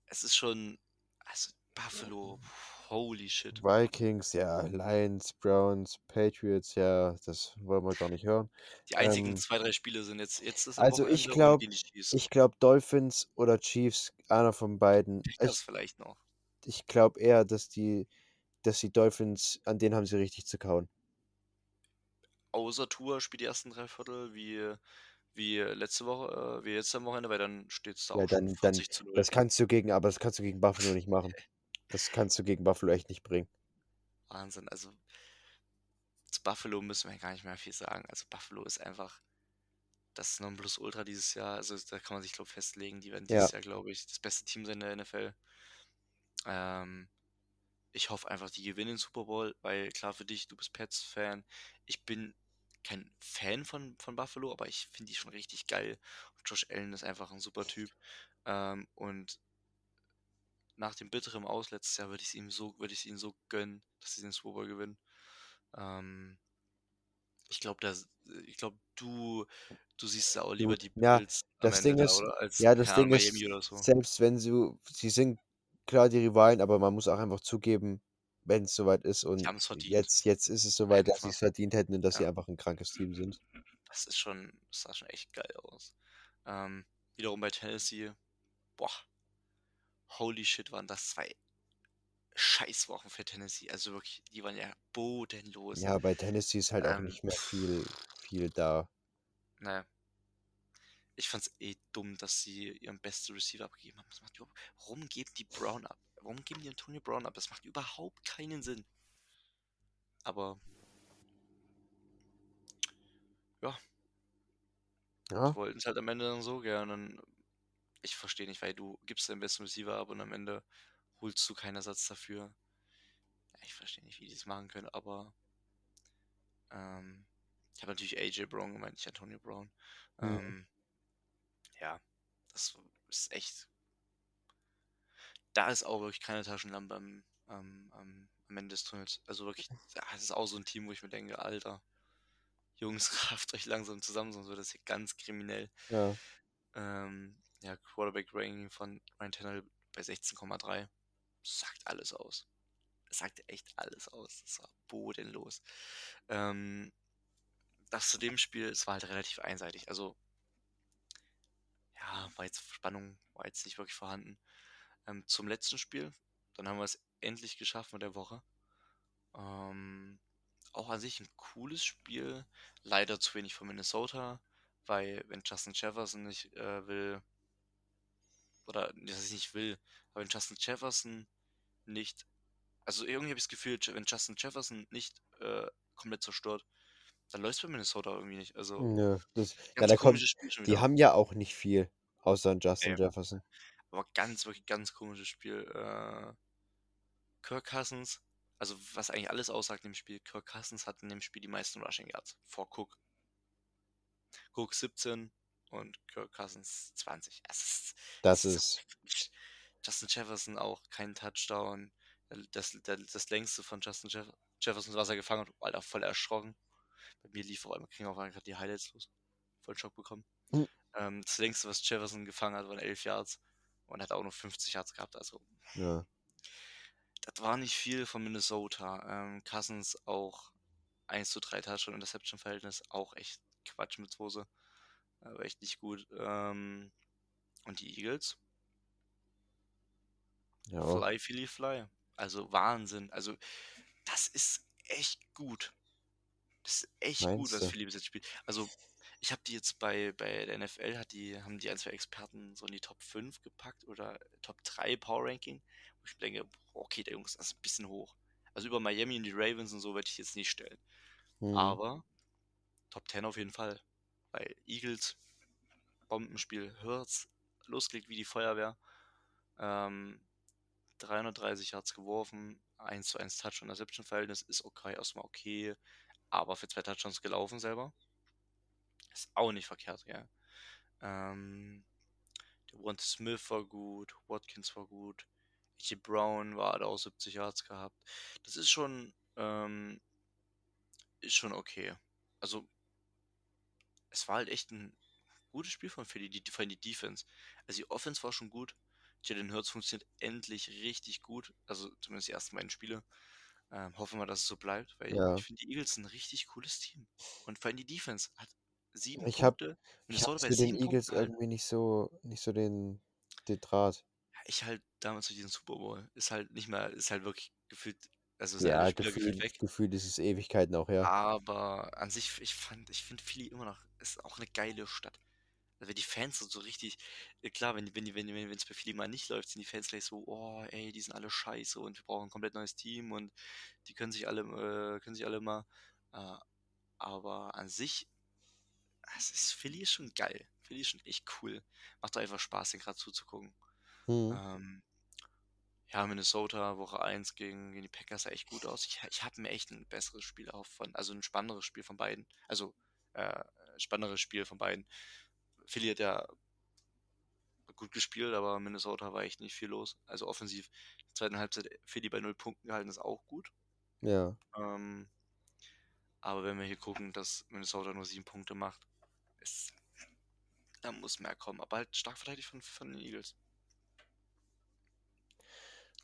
Es ist schon. Also, Buffalo. Holy shit. Vikings, ja, Lions, Browns, Patriots, ja, das wollen wir gar nicht hören. Die einzigen Ähm, zwei, drei Spiele sind jetzt. Jetzt ist also ich Wochenende glaube, ich glaube Dolphins oder Chiefs, einer von beiden. Packers Ich, vielleicht noch. ich glaube eher, dass die, dass die Dolphins, an denen haben sie richtig zu kauen. Außer Tour spielt die ersten drei Viertel wie, wie letzte Woche, äh, wie jetzt am Wochenende, weil dann steht es da Ja, auch schon dann, dann, 40 zu 0. das kannst du gegen, aber das kannst du gegen Buffalo nicht machen. Das kannst du gegen Buffalo echt nicht bringen. Wahnsinn. Also zu Buffalo müssen wir gar nicht mehr viel sagen. Also Buffalo ist einfach das Nonplusultra dieses Jahr. Also da kann man sich, glaube ich, festlegen. Die werden Ja. dieses Jahr, glaube ich, das beste Team sein in der NFL. Ähm, ich hoffe einfach, die gewinnen den Super Bowl, weil klar für dich, du bist Pets-Fan. Ich bin kein Fan von, von Buffalo, aber ich finde die schon richtig geil. Und Josh Allen ist einfach ein super Typ. Ähm, und nach dem bitteren Aus letztes Jahr würde ich es ihm so, würde ich es ihnen so gönnen, dass sie den Super Bowl gewinnen. Ähm, ich glaube, ich glaube, du, du siehst da auch lieber die ja, Bills am das Ende Ding da, ist? Als, ja, das Ding ist, so. selbst wenn sie, sie sind klar die Rivalen, aber man muss auch einfach zugeben, wenn es soweit ist und jetzt, jetzt ist es soweit, dass sie es verdient hätten und dass sie Ja. einfach ein krankes Team sind. Das ist schon, das sah schon echt geil aus. Ähm, wiederum bei Tennessee, boah, holy shit, waren das zwei Scheißwochen für Tennessee. Also wirklich, die waren ja bodenlos. Ja, bei Tennessee ist halt auch Ähm, nicht mehr viel, viel da. Naja. Ich fand's eh dumm, dass sie ihren besten Receiver abgegeben haben. Das macht überhaupt, warum geben die Brown ab? Warum geben die Antonio Brown ab? Das macht überhaupt keinen Sinn. Aber ja, Ja, die wollten es halt am Ende dann so gerne. Ich verstehe nicht, weil du gibst deinen besten Receiver ab und am Ende holst du keinen Ersatz dafür. Ich verstehe nicht, wie die das machen können, aber ähm, ich habe natürlich AJ Brown gemeint, nicht Antonio Brown. Mhm. Ähm, ja, das ist echt. Da ist auch wirklich keine Taschenlampe am, am, am, am Ende des Tunnels. Also wirklich, das ist auch so ein Team, wo ich mir denke, Alter, Jungs, rafft euch langsam zusammen, sonst wird das hier ganz kriminell. ja. Ähm, ja, Quarterback-Ranking von Ryan Tannehill bei 16,3. Sagt alles aus. Sagt echt alles aus. Das war bodenlos. Ähm, das zu dem Spiel, es war halt relativ einseitig. Also, ja, war jetzt Spannung, war jetzt nicht wirklich vorhanden. Ähm, zum letzten Spiel, dann haben wir es endlich geschafft mit der Woche. Ähm, auch an sich ein cooles Spiel. Leider zu wenig von Minnesota, weil wenn Justin Jefferson nicht äh, will, oder dass ich nicht will, aber wenn Justin Jefferson nicht, also irgendwie habe ich das Gefühl, wenn Justin Jefferson nicht äh, komplett zerstört, dann läuft es bei Minnesota irgendwie nicht. Also Nö, das, ja, da kommt, die haben ja auch nicht viel, außer Justin Nee. Jefferson. Aber ganz, wirklich ganz komisches Spiel. Äh, Kirk Cousins, also was eigentlich alles aussagt in dem Spiel, Kirk Cousins hat in dem Spiel die meisten Rushing Yards vor Cook. Cook 17 und Kirk Cousins 20. Es ist, Das ist, Justin Jefferson auch kein Touchdown. Das, das, das längste von Justin Jeff Jefferson, was er gefangen hat, Alter, voll erschrocken. Bei mir lief auf einmal, kriegen auf einmal gerade die Highlights los. Voll Schock bekommen. Hm. Ähm, das längste, was Jefferson gefangen hat, waren 11 Yards. Und hat auch nur 50 Yards gehabt. Also, ja. das war nicht viel von Minnesota. Ähm, Cousins auch 1 zu 3 Touchdown Interception Verhältnis. Auch echt Quatsch mit Hose. Aber echt nicht gut. Ähm, und die Eagles? Ja, Fly, Philly, Fly. Also Wahnsinn. Also, das ist echt gut. Das ist echt gut, was Meinst? Philly bis jetzt spielt. Also, Ich habe die jetzt bei, bei der NFL, hat die, haben die ein, zwei Experten so in die Top 5 gepackt oder Top 3 Power Ranking. Wo ich denke, okay, der Jungs, das ist ein bisschen hoch. Also über Miami und die Ravens und so werde ich jetzt nicht stellen. Hm. Aber Top 10 auf jeden Fall. Weil Eagles, Bombenspiel, Hurts, losgelegt wie die Feuerwehr. Ähm, 330 Yards geworfen, 1 zu 1 Touch und Interception-Verhältnis ist okay, erstmal okay. Aber für zwei Touchdowns gelaufen selber. Ist auch nicht verkehrt, ja. Ähm, der Wante Smith war gut, Watkins war gut, A.J. Brown war da auch 70 Yards gehabt. Das ist schon, ähm, ist schon okay. Also, es war halt echt ein gutes Spiel von Philly, die, vor allem die Defense. Also die Offense war schon gut. Jalen Hurts funktioniert endlich richtig gut. Also zumindest die ersten beiden Spiele. Ähm, hoffen wir, dass es so bleibt, weil Ja. ich finde die Eagles ein richtig cooles Team. Und vor allem die Defense hat sieben Ich hab- Punkte. Ich habe zu den Eagles Punkten halt. irgendwie nicht so, nicht so den, den Draht. Ich halt damals durch diesen Super Bowl. Ist halt nicht mehr, ist halt wirklich gefühlt, also sind Ja, Spieler gefühlt gefühlt, weg. gefühlt ist es Ewigkeiten auch, ja. Aber an sich, ich fand, ich finde Philly immer noch, ist auch eine geile Stadt. Also wenn die Fans so, so richtig, ja klar, wenn wenn wenn wenn es bei Philly mal nicht läuft, sind die Fans gleich so, oh, ey, die sind alle scheiße und wir brauchen ein komplett neues Team und die können sich alle, äh, können sich alle mal, äh, aber an sich, es ist, Philly ist schon geil. Philly ist schon echt cool. Macht doch einfach Spaß, den gerade zuzugucken. Hm. Ähm, ja, Minnesota, Woche 1 gegen, gegen die Packers sah echt gut aus. Ich, ich habe mir echt ein besseres Spiel auch von, also ein spannenderes Spiel von beiden. Also, äh, spannenderes Spiel von beiden. Philly hat ja gut gespielt, aber Minnesota war echt nicht viel los. Also offensiv, in der zweiten Halbzeit Philly bei 0 Punkten gehalten, ist auch gut. Ja. Ähm, aber wenn wir hier gucken, dass Minnesota nur 7 Punkte macht, ist, da muss mehr kommen. Aber halt stark verteidigt von, von den Eagles.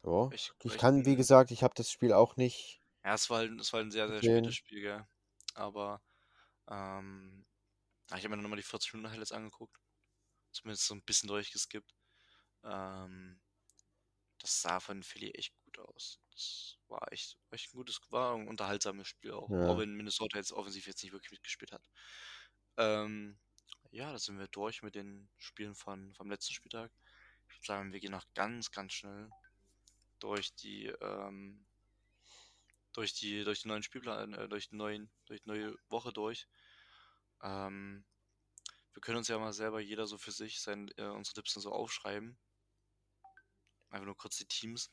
Ja. Ich, Ich kann, wie bin- gesagt, ich habe das Spiel auch nicht. Ja, es war, es war ein sehr, sehr Gesehen. spätes Spiel, gell. Aber ähm, ja, ich habe mir nochmal die 40 Minuten Highlights angeguckt. Zumindest so ein bisschen durchgeskippt. Ähm, das sah von Philly echt gut aus. Das war echt, echt ein gutes, war ein unterhaltsames Spiel auch. Ja. Auch wenn Minnesota jetzt offensiv jetzt nicht wirklich mitgespielt hat. Ähm, ja, da sind wir durch mit den Spielen von, vom letzten Spieltag. Ich würde sagen, wir gehen noch ganz, ganz schnell durch die, ähm, durch die, durch den neuen Spielplan, äh, durch den neuen, durch die neue Woche durch. Ähm, wir können uns ja mal selber jeder so für sich sein, äh, unsere Tipps dann so aufschreiben. Einfach nur kurz die Teams.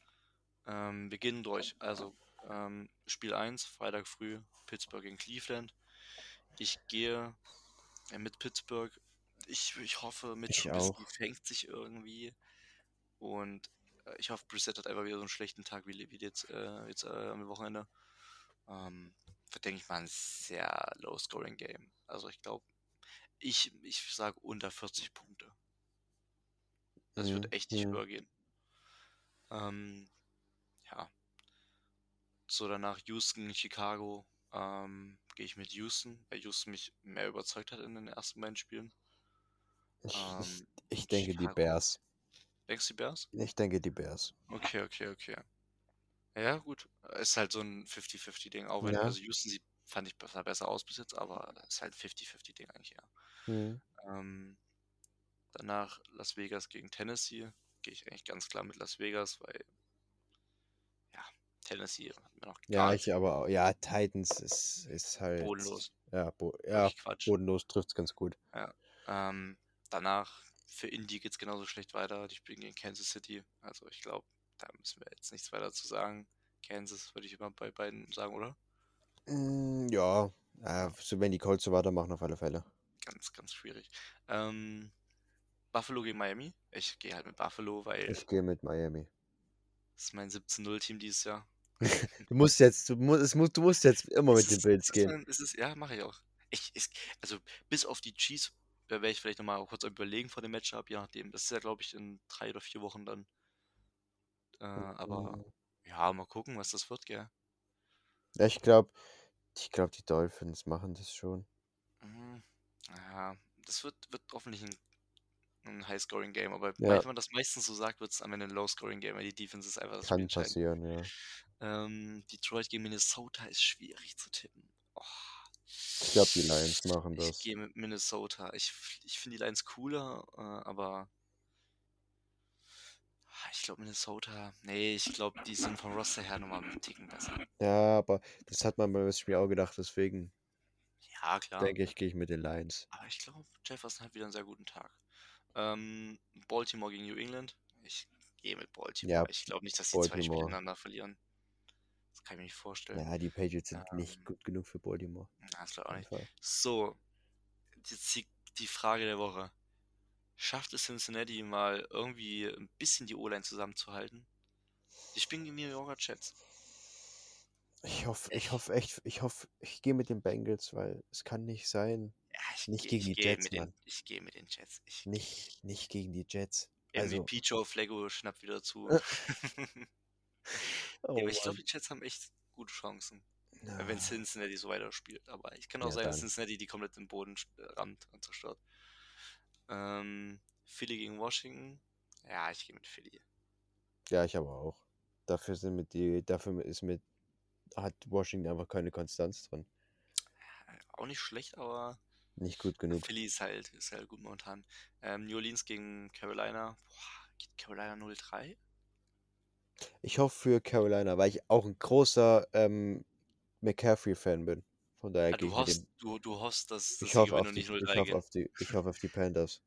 Ähm, wir gehen durch. Also, ähm, Spiel 1, Freitag früh, Pittsburgh gegen Cleveland. Ich gehe äh, mit Pittsburgh. Ich, ich hoffe, mit Ich fängt sich irgendwie. Und ich hoffe, Brissett hat einfach wieder so einen schlechten Tag wie, wie jetzt, äh, jetzt äh, am Wochenende. Ähm, wird, denke ich mal, ein sehr low-scoring-Game. Also ich glaube, ich, ich sage unter 40 Punkte. Das Mhm, wird echt nicht mhm. höher gehen. Ähm, ja. So, danach Houston, Chicago. Ähm, Gehe ich mit Houston, weil Houston mich mehr überzeugt hat in den ersten beiden Spielen. Ich, Ähm, ich denke die Chicago. Bears. Denkst du die Bears? Ich denke die Bears. Okay, okay, okay. Ja, gut. Ist halt so ein 50-50-Ding. Auch wenn, Ja. also Houston sieht, fand ich besser, besser aus bis jetzt, aber ist halt 50-50-Ding eigentlich, ja. Hm. Ähm, danach Las Vegas gegen Tennessee. Gehe ich eigentlich ganz klar mit Las Vegas, weil ja, Tennessee hat mir noch Ja, ich aber auch. Ja, Titans ist, ist halt. bodenlos. Ja, bo ja bodenlos trifft's ganz gut. Ähm, danach für Indy geht es genauso schlecht weiter. Die spielen gegen Kansas City. Also ich glaube, da müssen wir jetzt nichts weiter zu sagen. Kansas würde ich immer bei beiden sagen, oder? Mm, ja, so wenn die Colts so weitermachen, auf alle Fälle. Ganz, ganz schwierig. Ähm, Buffalo gegen Miami. Ich gehe halt mit Buffalo, weil Ich gehe mit Miami. das ist mein 17-0-Team dieses Jahr. Du musst jetzt, du musst, du musst jetzt immer mit den Bills ist gehen. es ist, ja, mache ich auch. Ich, ich, also bis auf die Chiefs da werde ich vielleicht nochmal kurz überlegen vor dem Matchup, je nachdem. Das ist ja, glaube ich, in drei oder vier Wochen dann. Äh, aber Mm, ja, mal gucken, was das wird, gell? Ja, ich glaube, ich glaube, die Dolphins machen das schon. Mhm. Ja, das wird, wird hoffentlich ein, ein High-Scoring-Game, aber Ja. weil man das meistens so sagt, wird es am Ende ein Low-Scoring-Game, weil die Defense ist einfach das Kann passieren, ja. Ähm, Detroit gegen Minnesota ist schwierig zu tippen. Oh, Ich glaube, die Lions machen Ich das. gehe mit Minnesota. Ich, ich finde die Lions cooler, äh, aber ah, ich glaube Minnesota. Nee, ich glaube, die sind vom Roster her nochmal einen Ticken besser. Ja, aber das hat man beim Spiel auch gedacht, deswegen Ja, klar. denke ich, gehe ich mit den Lions. Aber ich glaube, Jefferson hat wieder einen sehr guten Tag. Ähm, Baltimore gegen New England. Ich gehe mit Baltimore. Ja, ich glaube nicht, dass die zwei Spiele Baltimore. verlieren. Das kann ich mir nicht vorstellen. Ja, die Patriots sind nicht Ähm, gut genug für Baltimore. Na, das glaube ich auch nicht. So, jetzt die, die Frage der Woche. Schafft es Cincinnati mal irgendwie ein bisschen die O-Line zusammenzuhalten? Die spielen gegen die New Yorker Jets. Ich hoffe, ich hoffe echt, ich hoffe, ich gehe mit den Bengals, weil es kann nicht sein. Ja, ich Nicht geh- gegen die Jets, den, Mann. Ich gehe mit den Jets. Ich, Nicht, nicht gegen die Jets. Also, MVP Joe Flacco schnappt wieder zu. Äh, Ja, oh aber ich glaube, die Jets haben echt gute Chancen. Na, Wenn Cincinnati so weiterspielt. Aber ich kann auch Ja, sein, dass. Cincinnati die komplett im Boden äh, rammt und zerstört. Ähm, Philly gegen Washington. Ja, ich gehe mit Philly. Ja, ich aber auch. Dafür sind mit die, dafür ist mit, hat Washington einfach keine Konstanz drin. Äh, Auch nicht schlecht, aber Nicht gut genug. Philly ist halt, ist halt gut momentan. Ähm, New Orleans gegen Carolina. Boah, geht Carolina 0-3? Ich hoffe für Carolina, weil ich auch ein großer ähm, McCaffrey-Fan bin. Von daher Ah, gehe du, hoffst, du, du hoffst, dass, dass Ich hoffe auf die, nicht ich 0-3 hoffe auf die, ich hoffe auf die Panthers.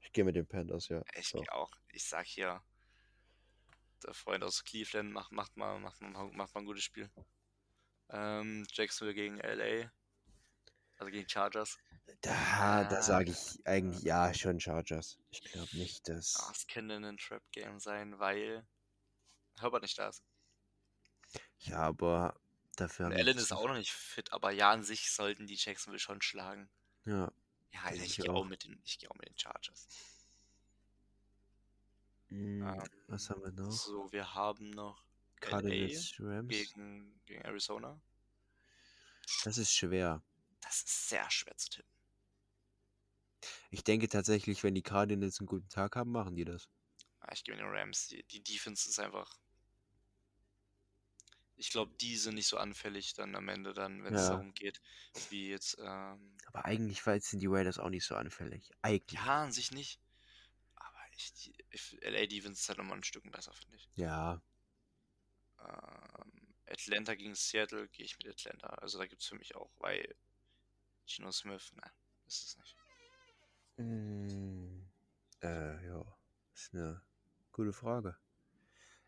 Ich gehe mit den Panthers, ja. Ich So. gehe auch. Ich sag hier, der Freund aus Cleveland macht, macht, mal, macht, mal, macht mal ein gutes Spiel. Ähm, Jacksonville gegen LA. Also gegen Chargers. Da, da Ah. sage ich eigentlich ja schon Chargers. Ich glaube nicht, Ah, dass. es könnte ein Trap-Game sein, weil Herbert nicht da ist. Ja, aber dafür Und Allen das ist auch noch nicht fit, aber ja, an sich sollten die Jacksonville schon schlagen. Ja, Ja, Alter, ich ich gehe auch auch. mit den, ich gehe auch mit den Chargers. mm, Ähm, was haben wir noch? So, wir haben noch LA Cardinals, Rams. gegen, gegen Arizona. Das ist schwer. Das ist sehr schwer zu tippen. Ich denke tatsächlich, wenn die Cardinals einen guten Tag haben, machen die das. Ja, ich gehe mit den Rams. Die, die Defense ist einfach. Ich glaube, die sind nicht so anfällig dann am Ende, dann, wenn es Ja. darum geht, wie jetzt. Ähm, Aber eigentlich weil sind die Raiders auch nicht so anfällig. Eigentlich. ja, an sich nicht. Aber ich, die ich, LA Defense ist halt nochmal ein Stück besser, finde ich. Ja. Ähm, Atlanta gegen Seattle gehe ich mit Atlanta. Also da gibt es für mich auch, weil Gino Smith, nein, ist es nicht. Mm, äh, ja. Ist eine gute Frage.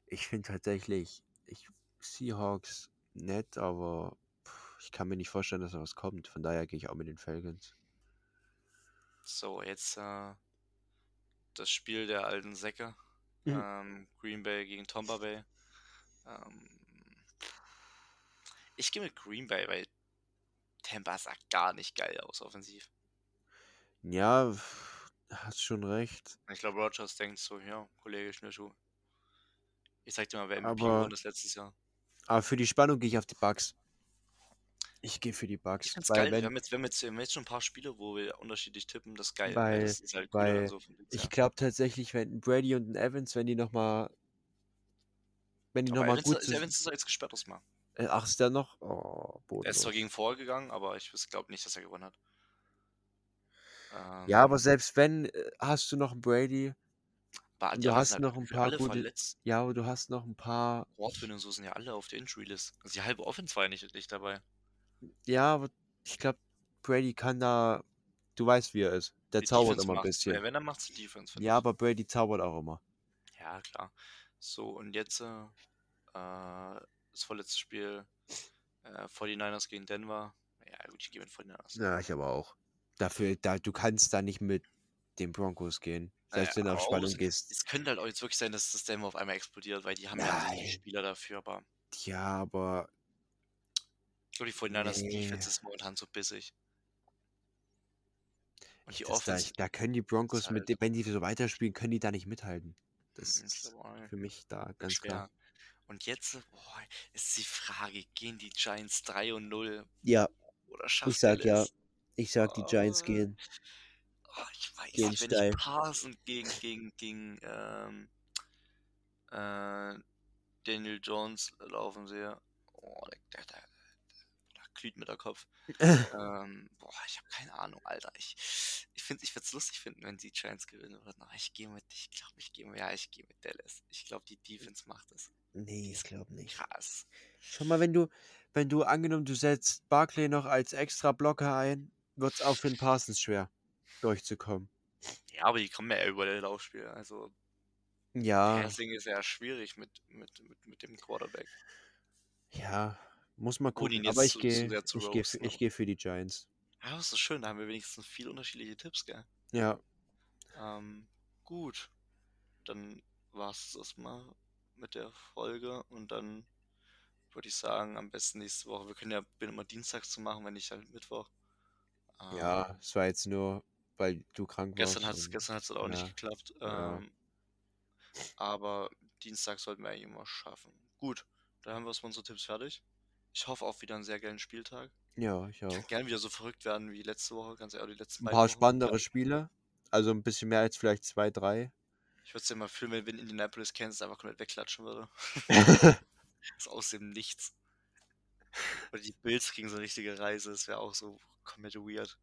Ich finde tatsächlich, ich Seahawks nett, aber pff, ich kann mir nicht vorstellen, dass da was kommt. Von daher gehe ich auch mit den Falcons. So, jetzt äh, das Spiel der alten Säcke. Mhm. Ähm, Green Bay gegen Tampa Bay. Ähm, ich gehe mit Green Bay, weil Tampa sah gar nicht geil aus offensiv. Ja, hast schon recht. Ich glaube, Rogers denkt so, ja, Kollege Schnürschuh. Ich sag dir mal, wer MVP Aber- ist letztes Jahr. Aber für die Spannung gehe ich auf die Bucks. Ich gehe für die Ich Bucks. find's Weil geil. Wir wenn, haben, jetzt, wir, haben jetzt, wir haben jetzt schon ein paar Spiele, wo wir unterschiedlich tippen. Das ist geil. Weil- das ist halt weil so ich glaube tatsächlich, wenn Brady und Evans, wenn die nochmal. Wenn die nochmal Evans, gut ist, sind. Evans ist jetzt gesperrt aus mal. Äh, ach, ist der noch? Oh, Er ist zwar gegen vorgegangen, aber ich glaube nicht, dass er gewonnen hat. Ähm, Ja, aber selbst wenn, äh, hast du noch einen Brady. aber du hast sind noch halt ein paar gute- verletzt. Ja, aber du hast noch ein paar. Wardwin und so sind ja alle auf der Injury-List. Also die halbe Offense war ja nicht, nicht dabei. Ja, aber ich glaube, Brady kann da. Du weißt, wie er ist. Der Die zaubert Defense immer ein bisschen. Wenn, wenn, dann macht's die Defense. Ja, ich. aber Brady zaubert auch immer. Ja, klar. So, und jetzt äh, äh, das vorletzte Spiel äh, 49ers gegen Denver. Ja, gut, ich gehe mit 49ers. Ja, ich aber auch. Dafür, da, du kannst da nicht mit den Broncos gehen. Selbst wenn du auf auch Spannung so- gehst. Es könnte halt auch jetzt wirklich sein, dass das Denver auf einmal explodiert, weil die haben ja die. Spieler dafür, aber Ja, aber ich glaube, die 49ers Nee. Defense ist momentan so bissig. Und die das da, Offense. da können die Broncos, mit, halt- dem- wenn die so weiterspielen, können die da nicht mithalten. Das ich ist auch für mich da ganz schwer. klar. Und jetzt boah, ist die Frage, gehen die Giants 3 und 0 Ja, oder schaffen ich sag ja. Ich sag, die Giants Ah. gehen. Oh, ich weiß Gehen nicht, wenn steil. ich Parson gegen, gegen, gegen ähm, äh, Daniel Jones laufen sehe, oh, da, da, da, glüht mir der Kopf. ähm, boah, ich habe keine Ahnung, Alter. Ich, ich finde, ich würde es lustig finden, wenn die Giants gewinnen würden. Aber ich gehe mit, ich glaube, ich gehe, ja, ich gehe mit Dallas. Ich glaube, die Defense macht es. Nee, ich glaube nicht. Krass. Schau mal, wenn du, wenn du angenommen, du setzt Barclay noch als extra Blocker ein, wird es auch für den Parsons schwer, durchzukommen. Ja, aber die kommen ja eher über das Laufspiel. Also Ja, Passing ist ja schwierig mit, mit, mit, mit dem Quarterback. ja, muss mal Ohne ihn gucken. Aber jetzt ich gehe, ich roasten, für- ich aber- gehe für die Giants. Ja, das ist schön, da haben wir wenigstens viele unterschiedliche Tipps, gell? Ja, Ähm, gut. Dann war es erstmal mit der Folge und dann würde ich sagen, am besten nächste Woche. Wir können ja bin immer dienstags zu machen, wenn nicht halt Mittwoch. Ähm, ja, es war jetzt nur, weil du krank Gestern warst. hat es und- gestern hat's auch ja, nicht geklappt. ja. Ähm, aber Dienstag sollten wir eigentlich immer schaffen. Gut, dann haben wir erstmal unsere Tipps fertig. Ich hoffe auf wieder einen sehr geilen Spieltag. Ja, ich Ich auch. kann gerne wieder so verrückt werden wie letzte Woche, ganz ehrlich, die letzten Ein paar Wochen. spannendere Spiele. Also ein bisschen mehr als vielleicht zwei, drei. Ich würde es ja mal fühlen, wenn wenn Indianapolis Kansas einfach komplett wegklatschen würde. das ist aus dem Nichts. Oder die Bills kriegen so eine richtige Reise, das wäre auch so komplett weird.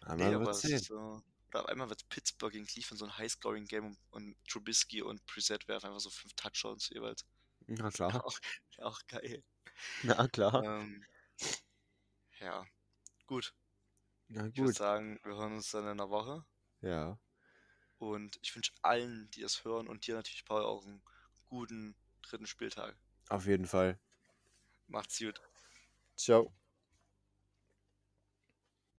Aber Nee, aber sehen. so. Oder auf einmal wird Pittsburgh gegen Cleveland so ein High-Scoring-Game und, und Trubisky und Preset werfen einfach so fünf Touchdowns jeweils. Na klar. Auch, auch geil. Na klar. Ähm, ja, gut. Na Ich würde gut. sagen, wir hören uns dann in einer Woche. Ja. Und ich wünsche allen, die das hören und dir natürlich, Paul, auch einen guten dritten Spieltag. Auf jeden Fall. Macht's gut. Ciao.